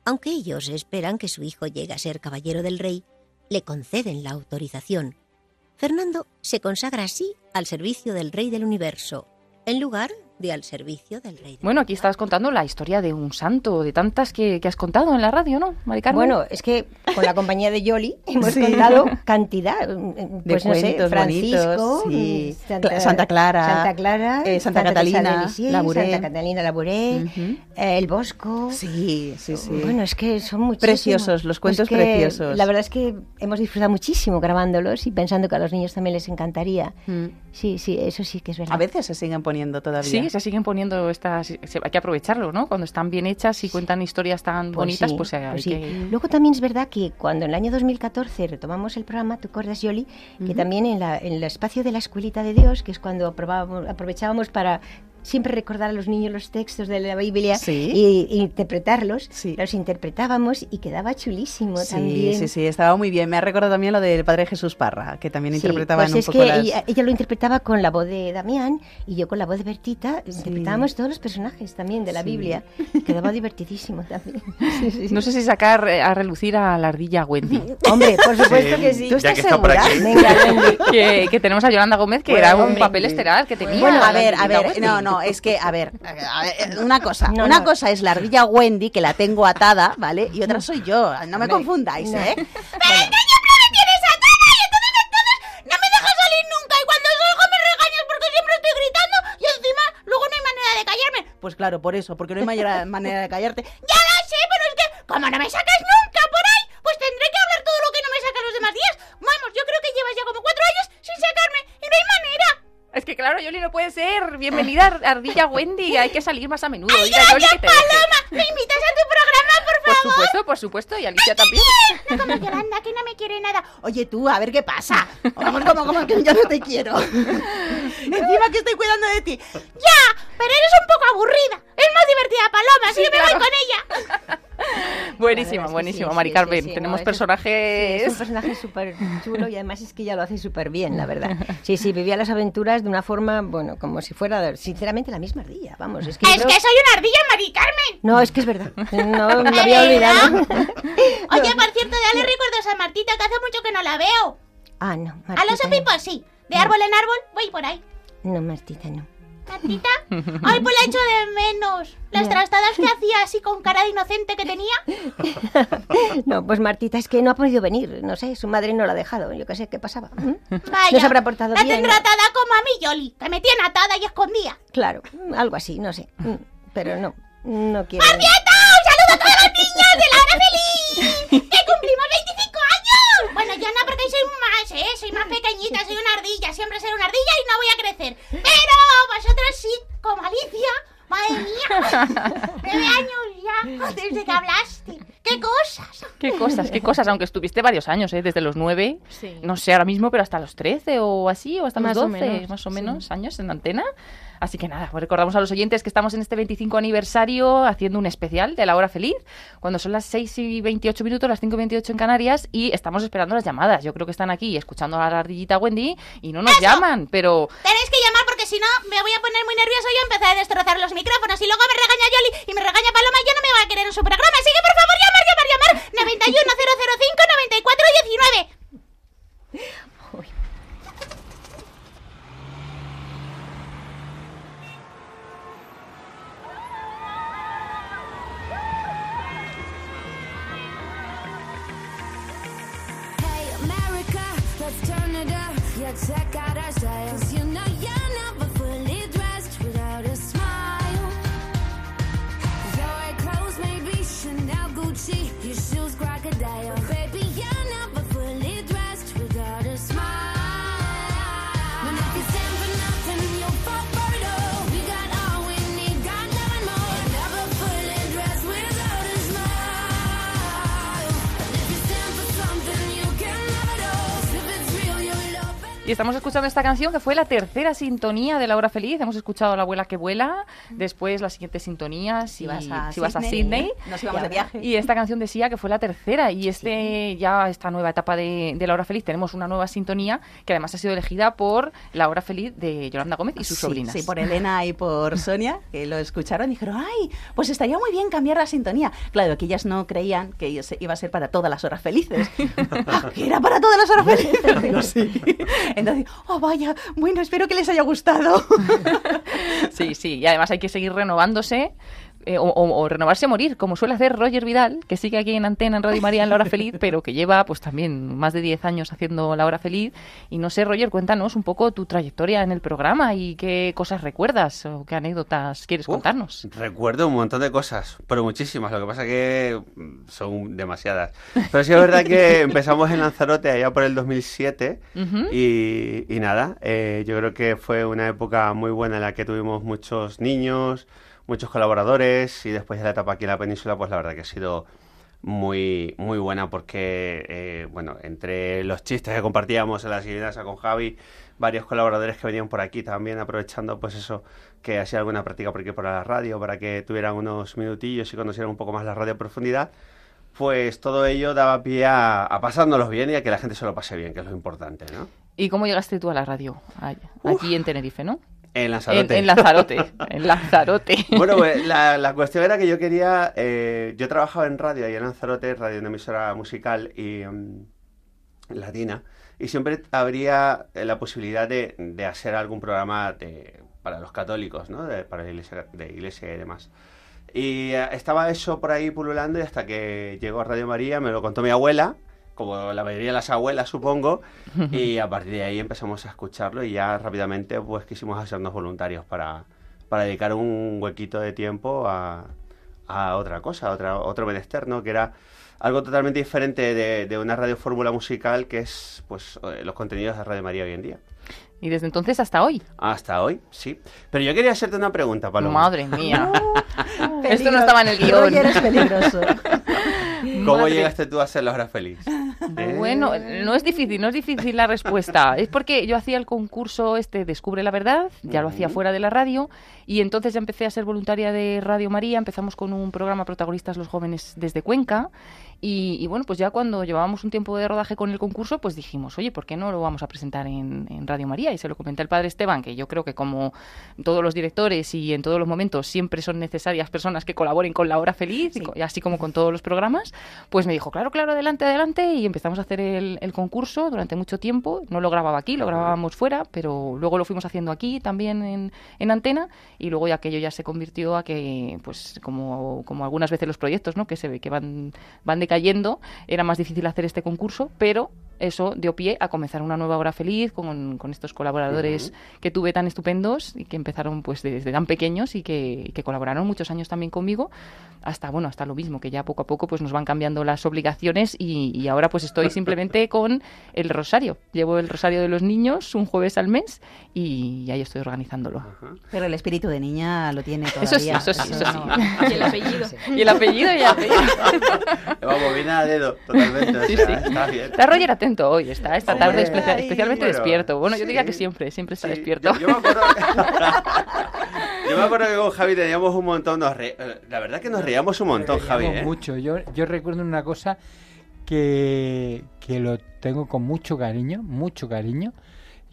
Aunque ellos esperan que su hijo llegue a ser caballero del rey, le conceden la autorización. Fernando se consagra así al servicio del rey del universo, en lugar de al servicio del rey. Bueno, aquí estabas contando la historia de un santo, de tantas que, que has contado en la radio, ¿no, Mari Carmen? Bueno, es que con la compañía de Yoli hemos Sí. contado cantidad. De Pues no sé, cuentos Francisco, bonitos, sí. mm, Santa, Cla- Santa Clara, Santa Clara, eh, Santa de Catalina, Labouré. Santa Catalina Labouré, Ujú. eh, El Bosco. Sí, sí, sí. Bueno, es que son muchísimos. Preciosos, los cuentos preciosos. La verdad es que hemos disfrutado muchísimo grabándolos y pensando que a los niños también les encantaría. Mm. Sí, sí, eso sí que es verdad. A veces se siguen poniendo todavía. Sí, se siguen poniendo estas. hay que aprovecharlo, ¿no? Cuando están bien hechas y cuentan historias tan Pues bonitas, sí, pues, hay pues sí. que. Luego también es verdad que cuando en el año 2014 retomamos el programa, ¿te acuerdas, Yoli? Que también en, la- en el espacio de la Escuelita de Dios, que es cuando aprobábamos- aprovechábamos para siempre recordar a los niños los textos de la Biblia Sí. y, y interpretarlos, los interpretábamos y quedaba chulísimo Sí, también. sí, sí, estaba muy bien. Me ha recordado también lo del padre Jesús Parra, que también Sí, interpretaba pues un es poco que las... ella, ella lo interpretaba con la voz de Damián y yo con la voz de Bertita. Interpretábamos todos los personajes también de la Sí. Biblia. Quedaba divertidísimo también. Sí, sí, sí. No sé si sacar eh, a relucir a la ardilla Wendy. Hombre, por supuesto que sí. ¿Tú ya estás que segura? Venga, Wendy. que, que tenemos a Yolanda Gómez, que Bueno, era un Wendy. papel estelar que tenía. Bueno, a ver, a ver, Wendy. no, no, es que, a ver, a ver, una cosa, No, una no. cosa es la ardilla Wendy, que la tengo atada, ¿vale? Y otra soy yo, no me confundáis, no. ¿eh? tienes atada y entonces entonces no me dejas salir nunca y cuando salgo me regañas porque siempre estoy gritando y encima luego no hay manera de callarme. Pues claro, por eso, porque no hay manera, manera de callarte. Ya lo sé, pero es que como no me sacas nunca por ahí, pues tendré que hablar todo lo que no me sacas los demás días. Vamos, yo creo que llevas ya como cuatro años sin sacarme y no hay manera. Es que claro, Yoli no puede ser. Bienvenida, ardilla Wendy. Hay que salir más a menudo. ¡Ay, a Yoli que te deje. Paloma! ¿Me invitas a tu programa, por Por favor? supuesto, por supuesto. Y Alicia también. No como Yolanda, que no me quiere nada. Oye, tú, a ver qué pasa. Vamos, como, como que yo no te quiero. Encima que estoy cuidando de ti. Ya, pero eres un poco aburrida. Es más divertida Paloma, así Sí, que me claro. voy con ella. Buenísimo, es que buenísimo, sí, Mari sí, Carmen. sí, sí, Tenemos no, es- personajes. Sí, es un personaje súper chulo y además es que ella lo hace súper bien, la verdad. Sí, sí, vivía las aventuras de una forma, bueno, como si fuera, sinceramente, la misma ardilla. Vamos, es que. Es creo- que soy una ardilla, Mari Carmen. No, es que es verdad. No, me ¿De había olvidado. Oye, por cierto, dale recuerdos a Martita, que hace mucho que no la veo. Ah, no, A los Martita. Pipo sí. De árbol en árbol, voy por ahí. No, Martita, no. Martita. Ay, pues la echo de menos. Las trastadas que hacía así con cara de inocente que tenía. No, pues Martita es que no ha podido venir. No sé, su madre no la ha dejado. Yo qué sé qué pasaba. ¿Mm? Vaya. No se habrá portado la bien. tendrá ¿no? atada como a mí, Yoli, que me tiene atada y escondida. Claro, algo así, no sé. Mm, Pero no, no quiero. ¡Martieta! ¡Un saludo a todas las niñas de la hora feliz! ¡Que cumplimos 25 Bueno, yo no, porque soy más, ¿eh? Soy más pequeñita, soy una ardilla. Siempre seré una ardilla y no voy a crecer. Pero vosotros sí, como Alicia. ¡Madre mía! Nueve años ya, desde que hablaste. ¡Qué cosas! Qué cosas, qué cosas, aunque estuviste varios años, ¿eh? desde los 9, Sí. no sé ahora mismo, pero hasta los 13 o así, o hasta Más los o 12, menos, más o sí. menos, años en antena. Así que nada, pues recordamos a los oyentes que estamos en este 25 aniversario haciendo un especial de la hora feliz, cuando son las 6 y 28 minutos, las 5 y 28 en Canarias, y estamos esperando las llamadas. Yo creo que están aquí escuchando a la ardillita Wendy y no nos llaman, pero Tenéis que llamar porque si no me voy a poner muy nerviosa y empezar a destrozar los micrófonos. Y luego me regaña Yoli y me regaña Paloma y yo no me voy a querer en su programa. Así que por favor, llamar, llamar, llamar. 91 005 94 19. Canada. Yeah, check out our styles. You know, yeah. Y estamos escuchando esta canción que fue la tercera sintonía de La Hora Feliz. Hemos escuchado La Abuela que Vuela, después la siguiente sintonía, Si, vas a si vas a Sydney, nos íbamos de viaje. Y esta canción de Sia, que fue la tercera. Y este ya esta nueva etapa de, de La Hora Feliz, tenemos una nueva sintonía que además ha sido elegida por La Hora Feliz de Yolanda Gómez y sus Sí, sobrinas. Sí, por Elena y por Sonia, que lo escucharon y dijeron, ay, pues estaría muy bien cambiar la sintonía. Claro, que ellas no creían que iba a ser para todas las horas felices. Ah, ¿Que era para todas las horas felices? Sí. Entonces, oh, vaya, bueno, espero que les haya gustado. Sí, sí, y además hay que seguir renovándose. Eh, o, o- o renovarse o morir, como suele hacer Roger Vidal, que sigue aquí en antena en Radio María en La Hora Feliz, pero que lleva pues también más de 10 años haciendo La Hora Feliz. Y no sé, Roger, cuéntanos un poco tu trayectoria en el programa y qué cosas recuerdas o qué anécdotas quieres contarnos. Recuerdo un montón de cosas, pero muchísimas. Lo que pasa que mm, son demasiadas. Pero sí es verdad que empezamos en Lanzarote allá por el 2007 Ujú. y, y nada, eh, yo creo que fue una época muy buena en la que tuvimos muchos niños, muchos colaboradores y después de la etapa aquí en la península, pues la verdad que ha sido muy muy buena porque, eh, bueno, entre los chistes que compartíamos en la siguiente con Javi, varios colaboradores que venían por aquí también aprovechando pues eso, que hacía alguna práctica por aquí por la radio para que tuvieran unos minutillos y conocieran un poco más la radio a profundidad, pues todo ello daba pie a, a pasándolos bien y a que la gente se lo pase bien, que es lo importante, ¿no? ¿Y cómo llegaste tú a la radio? Aquí en Tenerife, ¿no? En Lanzarote. En, en Lanzarote. en Lanzarote. Bueno, pues la, la cuestión era que yo quería. eh, yo trabajaba en radio ahí en Lanzarote, radio una emisora musical y mm, latina, y siempre habría eh, la posibilidad de, de hacer algún programa de- para los católicos, ¿no? De, para la iglesia, de iglesia y demás. Y eh, estaba eso por ahí pululando y hasta que llegó a Radio María, me lo contó mi abuela, como la mayoría de las abuelas supongo, y a partir de ahí empezamos a escucharlo y ya rápidamente pues quisimos hacernos voluntarios para, para dedicar un huequito de tiempo a, a otra cosa, a otra, otro menester, ¿no? Que era algo totalmente diferente de, de una radio fórmula musical que es pues eh, los contenidos de Radio María hoy en día. Y desde entonces hasta hoy. Hasta hoy, sí. Pero yo quería hacerte una pregunta, Paloma. Madre mía. Esto no estaba en el guion. Roger es peligroso. ¿Cómo Madre. llegaste tú a ser la hora feliz? ¿Eh? Bueno, no es difícil, no es difícil la respuesta. Es porque yo hacía el concurso este Descubre la Verdad, ya lo hacía fuera de la radio, y entonces ya empecé a ser voluntaria de Radio María. Empezamos con un programa Protagonistas los Jóvenes desde Cuenca. Y, y bueno, pues ya cuando llevábamos un tiempo de rodaje con el concurso, pues dijimos, oye, ¿por qué no lo vamos a presentar en, en Radio María? Y se lo comenté al padre Esteban, que yo creo que como todos los directores y en todos los momentos siempre son necesarias personas que colaboren con la hora feliz, co- y así como con todos los programas, pues me dijo, claro, claro, adelante, adelante, y empezamos a hacer el, el concurso durante mucho tiempo. No lo grababa aquí, lo grabábamos fuera, pero luego lo fuimos haciendo aquí también en, en antena, y luego ya aquello ya se convirtió a que, pues como, como algunas veces los proyectos, ¿no? Que se ve que van, van decayendo, era más difícil hacer este concurso, pero eso dio pie a comenzar una nueva hora feliz con, con estos colaboradores que tuve tan estupendos y que empezaron pues desde tan pequeños y que, y que colaboraron muchos años también conmigo hasta bueno hasta lo mismo que ya poco a poco pues nos van cambiando las obligaciones y, y ahora pues estoy simplemente con el rosario llevo el rosario de los niños un jueves al mes y ahí estoy organizándolo Pero el espíritu de niña lo tiene todavía. Eso sí, eso sí, eso sí. no- Y el apellido. Y el apellido y el apellido. Vamos, viene a dedo, totalmente. o Sí, sea, sí. Está bien. Está Roger atento hoy, está esta tarde Hombre, especia- ay, especialmente bueno, despierto. Bueno, yo diría sí. que siempre, siempre está despierto. Yo, yo me acuerdo, yo me acuerdo que con Javi teníamos un montón, nos re- eh, la verdad que nos reíamos un montón, Javi, ¿eh? mucho. Yo, yo recuerdo una cosa que, que lo tengo con mucho cariño, mucho cariño,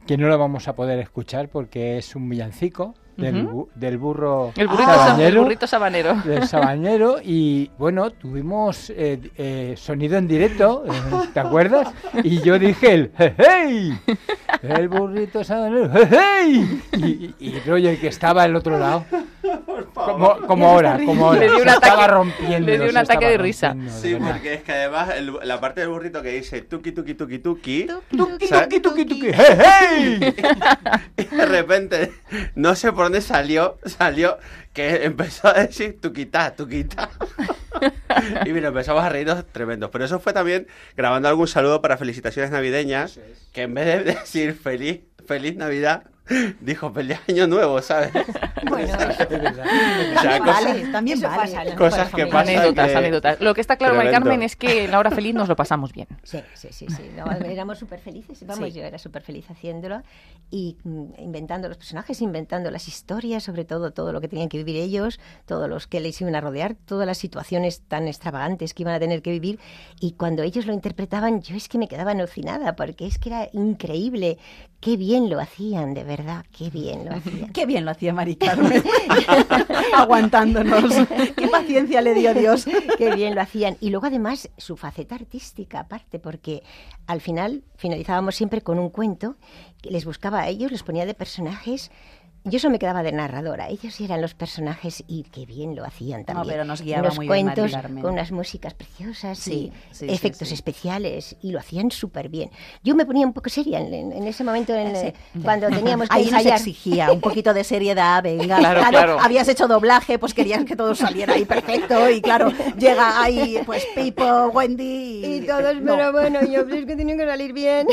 que no lo vamos a poder escuchar porque es un villancico del, bu- del burro El burrito, sa- el sabanero, burrito sabanero. del sabanero y bueno, tuvimos eh, eh, sonido en directo, eh, ¿te acuerdas? Y yo dije el hey, el burrito sabanero, hey, y, y, y Roger que estaba al otro lado, como, como ahora, como ahora, Le dio un se estaba ataque- rompiendo, le dio un ataque estaba de risa. de Sí, verdad. porque es que además el- la parte del burrito que dice tuki tuki tuki tuki, Tuki, ¿sabes? tuki, tuki, tuki, hey, hey. y de repente no sé por dónde salió, salió que empezó a decir tuquita, tuquita. y mira, empezamos a reírnos tremendos. Pero eso fue también grabando algún saludo para felicitaciones navideñas, que en vez de decir feliz, feliz Navidad, dijo año nuevo, ¿sabes? Bueno, O sea, También cosas- vale, también Eso vale. pasa Cosas que pasan anécdotas, que- anécdotas. Lo que está claro, Mari Tremendo. Carmen, es que en la hora feliz nos lo pasamos bien. Sí, sí, sí, sí. No, éramos súper felices. Vamos, Sí. yo era súper feliz haciéndolo y mm, inventando los personajes, inventando las historias, sobre todo todo lo que tenían que vivir ellos, todos los que les iban a rodear, todas las situaciones tan extravagantes que iban a tener que vivir. Y cuando ellos lo interpretaban, yo es que me quedaba alucinada porque es que era increíble. Qué bien lo hacían, de verdad, qué bien lo hacían. Qué bien lo hacía Mari Carmen, aguantándonos. Qué paciencia le dio Dios. Qué bien lo hacían. Y luego además su faceta artística aparte, porque al final finalizábamos siempre con un cuento que les buscaba a ellos, les ponía de personajes yo solo me quedaba de narradora. Ellos eran los personajes y qué bien lo hacían también. pero nos guiaba Unos muy bien cuentos Carmen. con unas músicas preciosas Sí, y sí, efectos sí. especiales y lo hacían súper bien. Yo me ponía un poco seria en, en- en ese momento en, Sí. eh, cuando teníamos que Ahí nos ensayar. exigía un poquito de seriedad, venga. Claro, claro. Habías hecho doblaje, pues querías que todo saliera ahí perfecto. Y claro, llega ahí, pues Pipo, Wendy. Y todos, no. pero bueno, yo es que tienen que salir bien.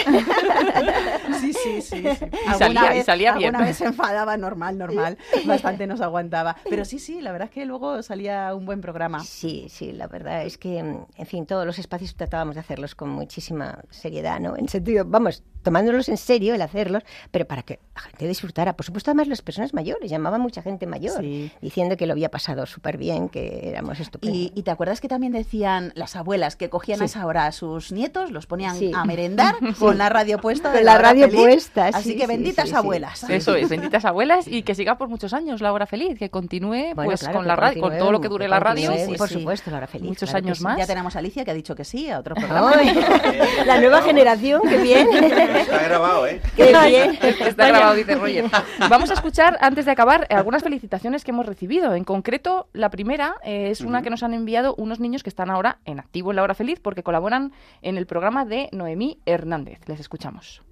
Sí, sí, sí. sí. Y Alguna salía- y vez- salía bien. Alguna vez se enfadaba, normal, normal. Bastante nos aguantaba. Pero sí, sí, la verdad es que luego salía un buen programa. Sí, sí, la verdad es que, mm, en fin, todos los espacios tratábamos de hacerlos con muchísima seriedad, ¿no? En sentido, vamos, tomándolos en serio el hacerlos, pero para que la gente disfrutara. Por supuesto, además las personas mayores, llamaban mucha gente mayor, diciendo que lo había pasado súper bien, que éramos estupendos. Y, y te acuerdas que también decían las abuelas que cogían Sí. a esa hora a sus nietos, los ponían Sí. a merendar con la radio puesta. de Con la hora radio feliz. puesta, Así sí, que benditas sí, sí. abuelas. Eso es, benditas abuelas y que siga por muchos años la hora feliz, que continúe Bueno, pues claro, con la radio, con todo lo que dure la radio, continúe, pues, por sí. supuesto, la hora feliz. Muchos claro años sí. más. Ya tenemos a Alicia que ha dicho que sí a otro programa. Ay, la nueva generación, qué bien. Está grabado, ¿eh? Qué bien. Está grabado, dice Roger. Vamos a escuchar, antes de acabar, algunas felicitaciones que hemos recibido. En concreto, la primera eh, es una que nos han enviado unos niños que están ahora en activo en la hora feliz porque colaboran en el programa de Noemí Hernández. Les escuchamos.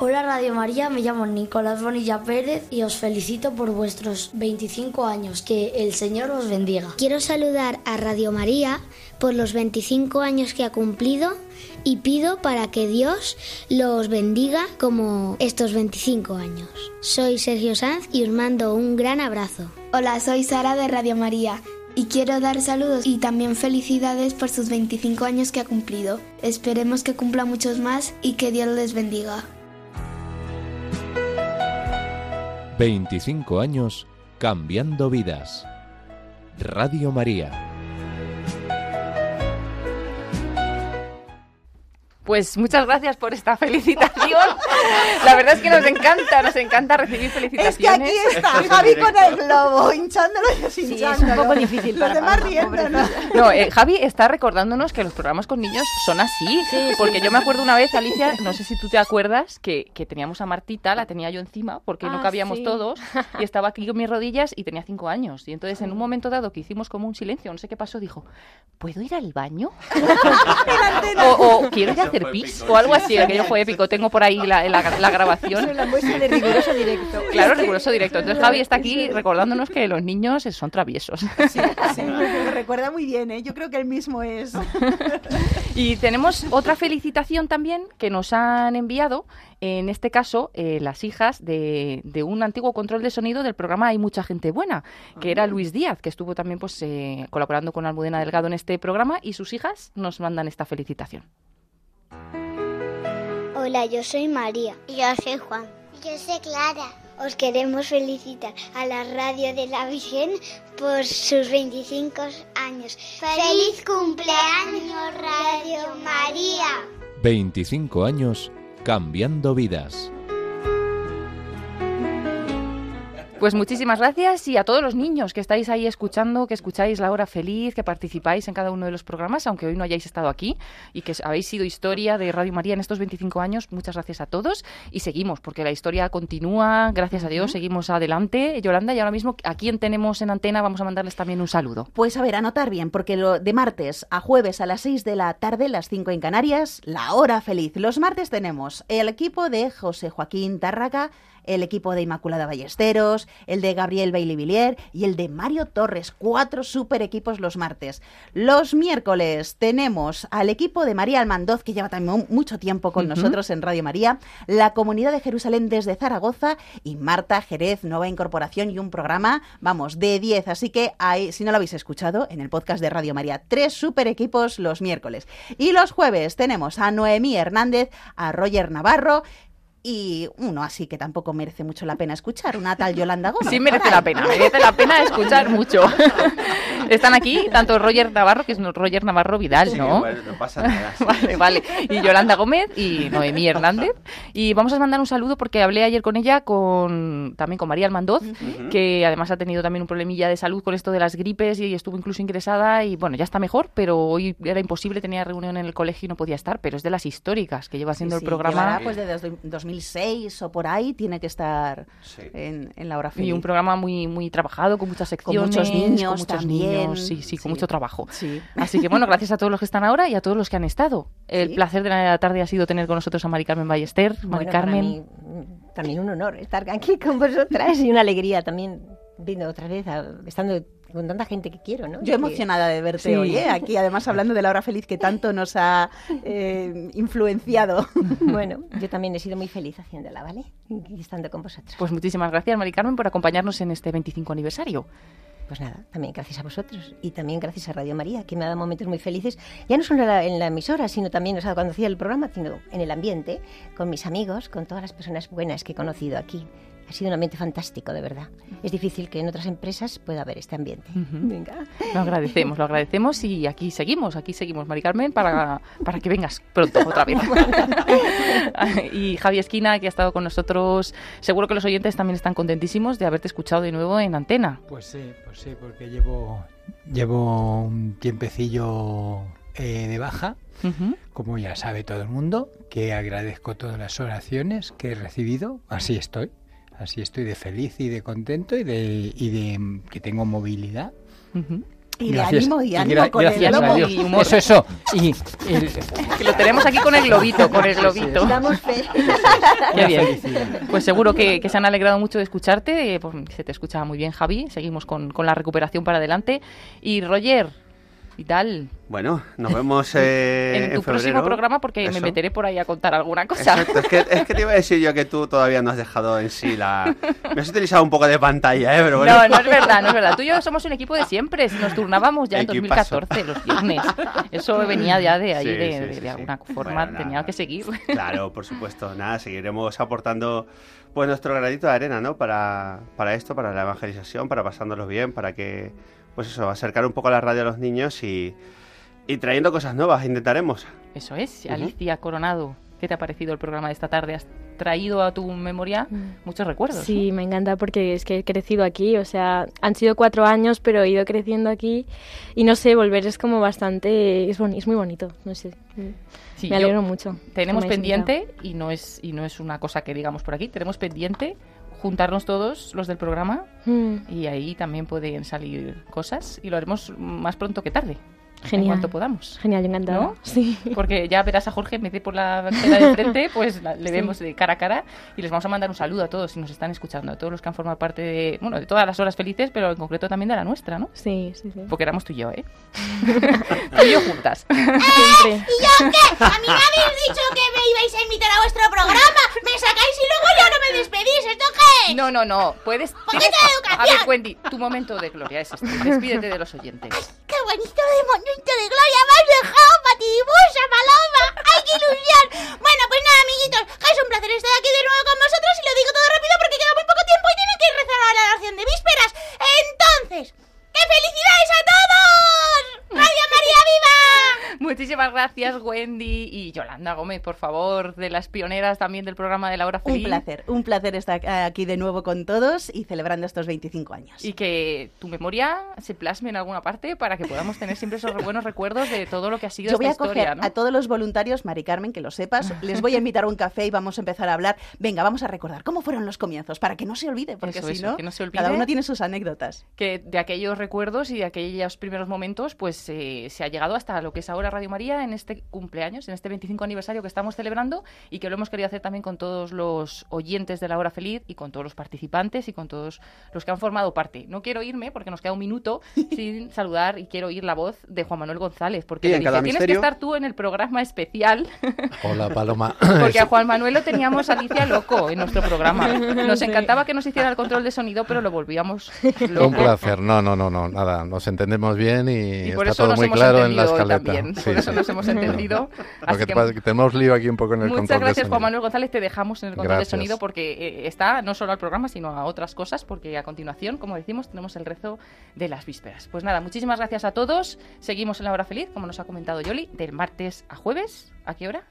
Hola Radio María, me llamo Nicolás Bonilla Pérez y os felicito por vuestros 25 años. Que el Señor os bendiga. Quiero saludar a Radio María por los 25 años que ha cumplido y pido para que Dios los bendiga como estos 25 años. Soy Sergio Sanz y os mando un gran abrazo. Hola, soy Sara de Radio María y quiero dar saludos y también felicidades por sus 25 años que ha cumplido. Esperemos que cumpla muchos más y que Dios les bendiga. 25 años cambiando vidas. Radio María. Pues muchas gracias por esta felicitación. La verdad es que nos encanta, nos encanta recibir felicitaciones. Es que aquí está Javi con el globo, hinchándolo y deshinchándolo. es un poco difícil Los para demás riéndonos. No, eh, Javi está recordándonos que los programas con niños son así. porque yo me acuerdo una vez, Alicia, no sé si tú te acuerdas, que, que teníamos a Martita, la tenía yo encima, porque no Ah, cabíamos sí. todos, y estaba aquí con mis rodillas y tenía cinco años. Y entonces, en un momento dado que hicimos como un silencio, no sé qué pasó, dijo, ¿puedo ir al baño? o, o quiero ir a o algo así, aquello fue épico. Tengo por ahí la, la- la grabación. La muestra de riguroso directo. Claro, riguroso directo. Entonces Javi está aquí recordándonos que los niños son traviesos. Sí, me recuerda muy bien, ¿eh? Yo creo que él mismo es. Y tenemos otra felicitación también que nos han enviado, en este caso, eh, las hijas de, de un antiguo control de sonido del programa Hay mucha gente buena, que era Luis Díaz, que estuvo también pues eh, colaborando con Almudena Delgado en este programa, y sus hijas nos mandan esta felicitación. Hola, yo soy María. Yo soy Juan. Yo soy Clara. Os queremos felicitar a la Radio de la Virgen por sus 25 años. ¡Feliz cumpleaños, Radio María! 25 años cambiando vidas. Pues muchísimas gracias y a todos los niños que estáis ahí escuchando, que escucháis La Hora Feliz, que participáis en cada uno de los programas, aunque hoy no hayáis estado aquí y que habéis sido historia de Radio María en estos 25 años. Muchas gracias a todos y seguimos, porque la historia continúa, gracias a Dios, seguimos adelante. Yolanda, y ahora mismo a quien tenemos en antena vamos a mandarles también un saludo. Pues a ver, anotar bien, porque lo de martes a jueves a las 6 de la tarde, las 5 en Canarias, la hora feliz. Los martes tenemos el equipo de José Joaquín Tárraga, el equipo de Inmaculada Ballesteros, el de Gabriel Bailey y el de Mario Torres. Cuatro super equipos los martes. Los miércoles tenemos al equipo de María Almandoz, que lleva también mucho tiempo con nosotros en Radio María, la comunidad de Jerusalén desde Zaragoza y Marta Jerez, nueva incorporación y un programa, vamos, de 10. Así que ahí, si no lo habéis escuchado, en el podcast de Radio María, tres super equipos los miércoles. Y los jueves tenemos a Noemí Hernández, a Roger Navarro y uno así que tampoco merece mucho la pena escuchar, una tal Yolanda Gómez. Sí merece la pena, merece la pena escuchar mucho. Están aquí tanto Roger Navarro, que es Roger Navarro Vidal, Sí, ¿no? bueno, no pasa nada. sí. Vale, vale. Y Yolanda Gómez y Noemí Hernández. Y vamos a mandar un saludo porque hablé ayer con ella, con también con María Almandoz, que además ha tenido también un problemilla de salud con esto de las gripes y estuvo incluso ingresada y bueno, ya está mejor, pero hoy era imposible, tenía reunión en el colegio y no podía estar, pero es de las históricas que lleva haciendo Sí, el programa. llevará, pues desde 2006 o por ahí tiene que estar en, en la hora feliz. Y un programa muy muy trabajado, con muchas Con secciones, muchos niños con muchos también. niños, sí, sí, con mucho trabajo. Sí. Así que bueno, gracias a todos los que están ahora y a todos los que han estado. El Sí. placer de la tarde ha sido tener con nosotros a Mari Carmen Ballester. Mari Bueno, para Carmen. mí, mm, también un honor estar aquí con vosotras y una alegría también viendo otra vez, a- estando con tanta gente que quiero, ¿no? Yo emocionada de verte Sí. hoy, ¿eh? aquí además hablando de la hora feliz que tanto nos ha eh, influenciado. Bueno, yo también he sido muy feliz haciéndola, ¿vale? Y estando con vosotros. Pues muchísimas gracias, Mari Carmen, por acompañarnos en este 25 aniversario. Pues nada, también gracias a vosotros y también gracias a Radio María, que me ha dado momentos muy felices, ya no solo en la, en la emisora, sino también o sea, cuando hacía el programa, sino en el ambiente, con mis amigos, con todas las personas buenas que he conocido aquí. Ha sido un ambiente fantástico, de verdad. Es difícil que en otras empresas pueda haber este ambiente. Venga. Lo agradecemos, lo agradecemos y aquí seguimos, aquí seguimos, Mari Carmen, para, para que vengas pronto otra vez. y Javi Esquina, que ha estado con nosotros, seguro que los oyentes también están contentísimos de haberte escuchado de nuevo en antena. Pues sí, pues sí, porque llevo, llevo un tiempecillo eh, de baja, como ya sabe todo el mundo, que agradezco todas las oraciones que he recibido, así estoy, así estoy de feliz y de contento y de, y de que tengo movilidad. Y de ánimo, y ánimo con el gracias globo. Dios. Y humor. Eso, eso. Y el- Que lo tenemos aquí con el globito, con el globito. Damos fe. Qué bien. Pues seguro que, que se han alegrado mucho de escucharte. eh, pues, se te escucha muy bien, Javi. Seguimos con, con la recuperación para adelante. Y Roger, ¿y tal? Bueno, nos vemos eh, en tu próximo febrero. programa, porque me Eso. meteré por ahí a contar alguna cosa. Exacto, es que, es que te iba a decir yo que tú todavía no has dejado en sí la... Me has utilizado un poco de pantalla, ¿eh? Pero bueno. No, no es verdad, no es verdad. Tú y yo somos un equipo de siempre. Si nos turnábamos ya en Equipazo. 2014, los viernes. Eso venía ya de ahí, Sí, de, sí, de- sí, de alguna forma. Bueno, nada. tenía que seguir. Claro, por supuesto. Nada, seguiremos aportando pues nuestro granito de arena, ¿no? Para, para esto, para la evangelización, para pasándolos bien, para que, pues eso, acercar un poco la radio a los niños y, y trayendo cosas nuevas, intentaremos. Eso es. Alicia Coronado. ¿Qué te ha parecido el programa de esta tarde? ¿Has traído a tu memoria muchos recuerdos? Sí, me encanta porque es que he crecido aquí, o sea, han sido cuatro años, pero he ido creciendo aquí y no sé, volver es como bastante, es, boni- es muy bonito, no sé. Sí, me alegro mucho. Tenemos pendiente, y no, es, y no es una cosa que digamos por aquí, tenemos pendiente juntarnos todos los del programa Mm. y ahí también pueden salir cosas y lo haremos más pronto que tarde. En Genial. cuanto podamos. Genial, yo encantada. ¿No? Sí. Porque ya verás a Jorge en de por la acera de frente, pues la- le Sí. vemos de cara a cara y les vamos a mandar un saludo a todos si nos están escuchando, a todos los que han formado parte de, bueno, de todas las horas felices, pero en concreto también de la nuestra, ¿no? Sí, sí, sí. Porque éramos tú y yo, ¿eh? tú y yo juntas. Siempre. ¿Y yo qué? A mí me habéis dicho que me ibais a invitar a vuestro programa. Me sacáis y luego ya no me despedís. ¿Esto qué? No, no, no, puedes... Tienes- de educación. A ver, Wendy, tu momento de gloria es este. Despídete de los oyentes. ¡Qué bonito de de gloria me has dejado, patibusa, paloma! ¡Ay, qué ilusión! Bueno, pues nada, amiguitos, es un placer estar aquí de nuevo con vosotros y lo digo todo rápido porque queda muy poco tiempo y tienen que rezar a la oración de vísperas. Entonces, ¡qué felicidades a todos! ¡Radio María Viva! Muchísimas gracias, Wendy y Yolanda Gómez, por favor, de las pioneras también del programa de la hora Un placer, un placer estar aquí de nuevo con todos y celebrando estos 25 años. Y que tu memoria se plasme en alguna parte para que podamos tener siempre esos buenos recuerdos de todo lo que ha sido Yo voy esta a coger historia, ¿no? a todos los voluntarios, Mari Carmen, que lo sepas, les voy a invitar a un café y vamos a empezar a hablar. Venga, vamos a recordar cómo fueron los comienzos, para que no se olvide, porque Eso, si eso, no, que no se olvide. cada uno tiene sus anécdotas. que de aquellos recuerdos y de aquellos primeros momentos, pues eh, se ha llegado hasta lo que es ahora Radio María en este cumpleaños, en este 25 aniversario que estamos celebrando y que lo hemos querido hacer también con todos los oyentes de la hora feliz y con todos los participantes y con todos los que han formado parte. No quiero irme porque nos queda un minuto sin saludar y quiero oír la voz de Juan Manuel González porque le dice, tienes misterio- que estar tú en el programa especial Hola, Paloma. porque a Juan Manuel lo teníamos Alicia loco en nuestro programa. Nos encantaba que nos hiciera el control de sonido, pero lo volvíamos loco. Un placer. No, no, no, no, nada. Nos entendemos bien y, Y por está todo muy claro en la escaleta. también. Sí, Por eso sí. nos hemos entendido. Así que que tenemos lío aquí un poco en el Muchas control de gracias, Juan. Manuel González. Te dejamos en el control Gracias. de sonido porque eh, está no solo al programa, sino a otras cosas, porque a continuación, como decimos, tenemos el rezo de las vísperas. Pues nada, muchísimas gracias a todos. Seguimos en la hora feliz, como nos ha comentado Yoli, del martes a jueves. ¿A qué hora?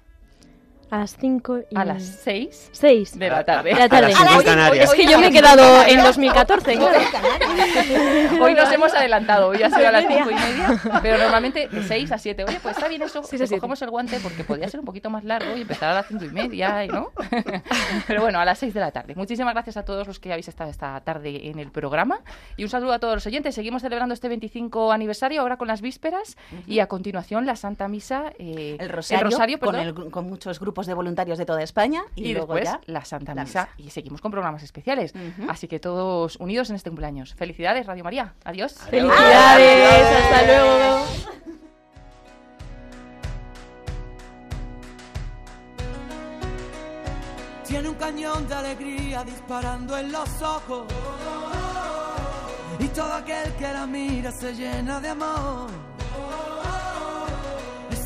A las 5 y... A las 6 6 de la tarde. De la tarde. A las Canarias. Es que yo me he quedado en 2014. claro. Hoy nos hemos adelantado, hoy ha sido a las Media. 5 y media, pero normalmente de 6 a 7. Oye, pues está bien eso, siete. cogemos el guante porque podría ser un poquito más largo y empezar a las 5 y media, y ¿no? Pero bueno, a las 6 de la tarde. Muchísimas gracias a todos los que habéis estado esta tarde en el programa y un saludo a todos los oyentes. Seguimos celebrando este 25 aniversario ahora con las vísperas y a continuación la Santa Misa. eh, El rosario, rosario, con, perdón. el con muchos grupos de voluntarios de toda España y, y, luego después ya la Santa la Misa, misa. y seguimos con programas especiales. Así que todos unidos en este cumpleaños. Felicidades, Radio María. Adiós. Felicidades, hasta luego. Tiene un cañón de alegría disparando en los ojos. Y todo aquel que la mira se llena de amor.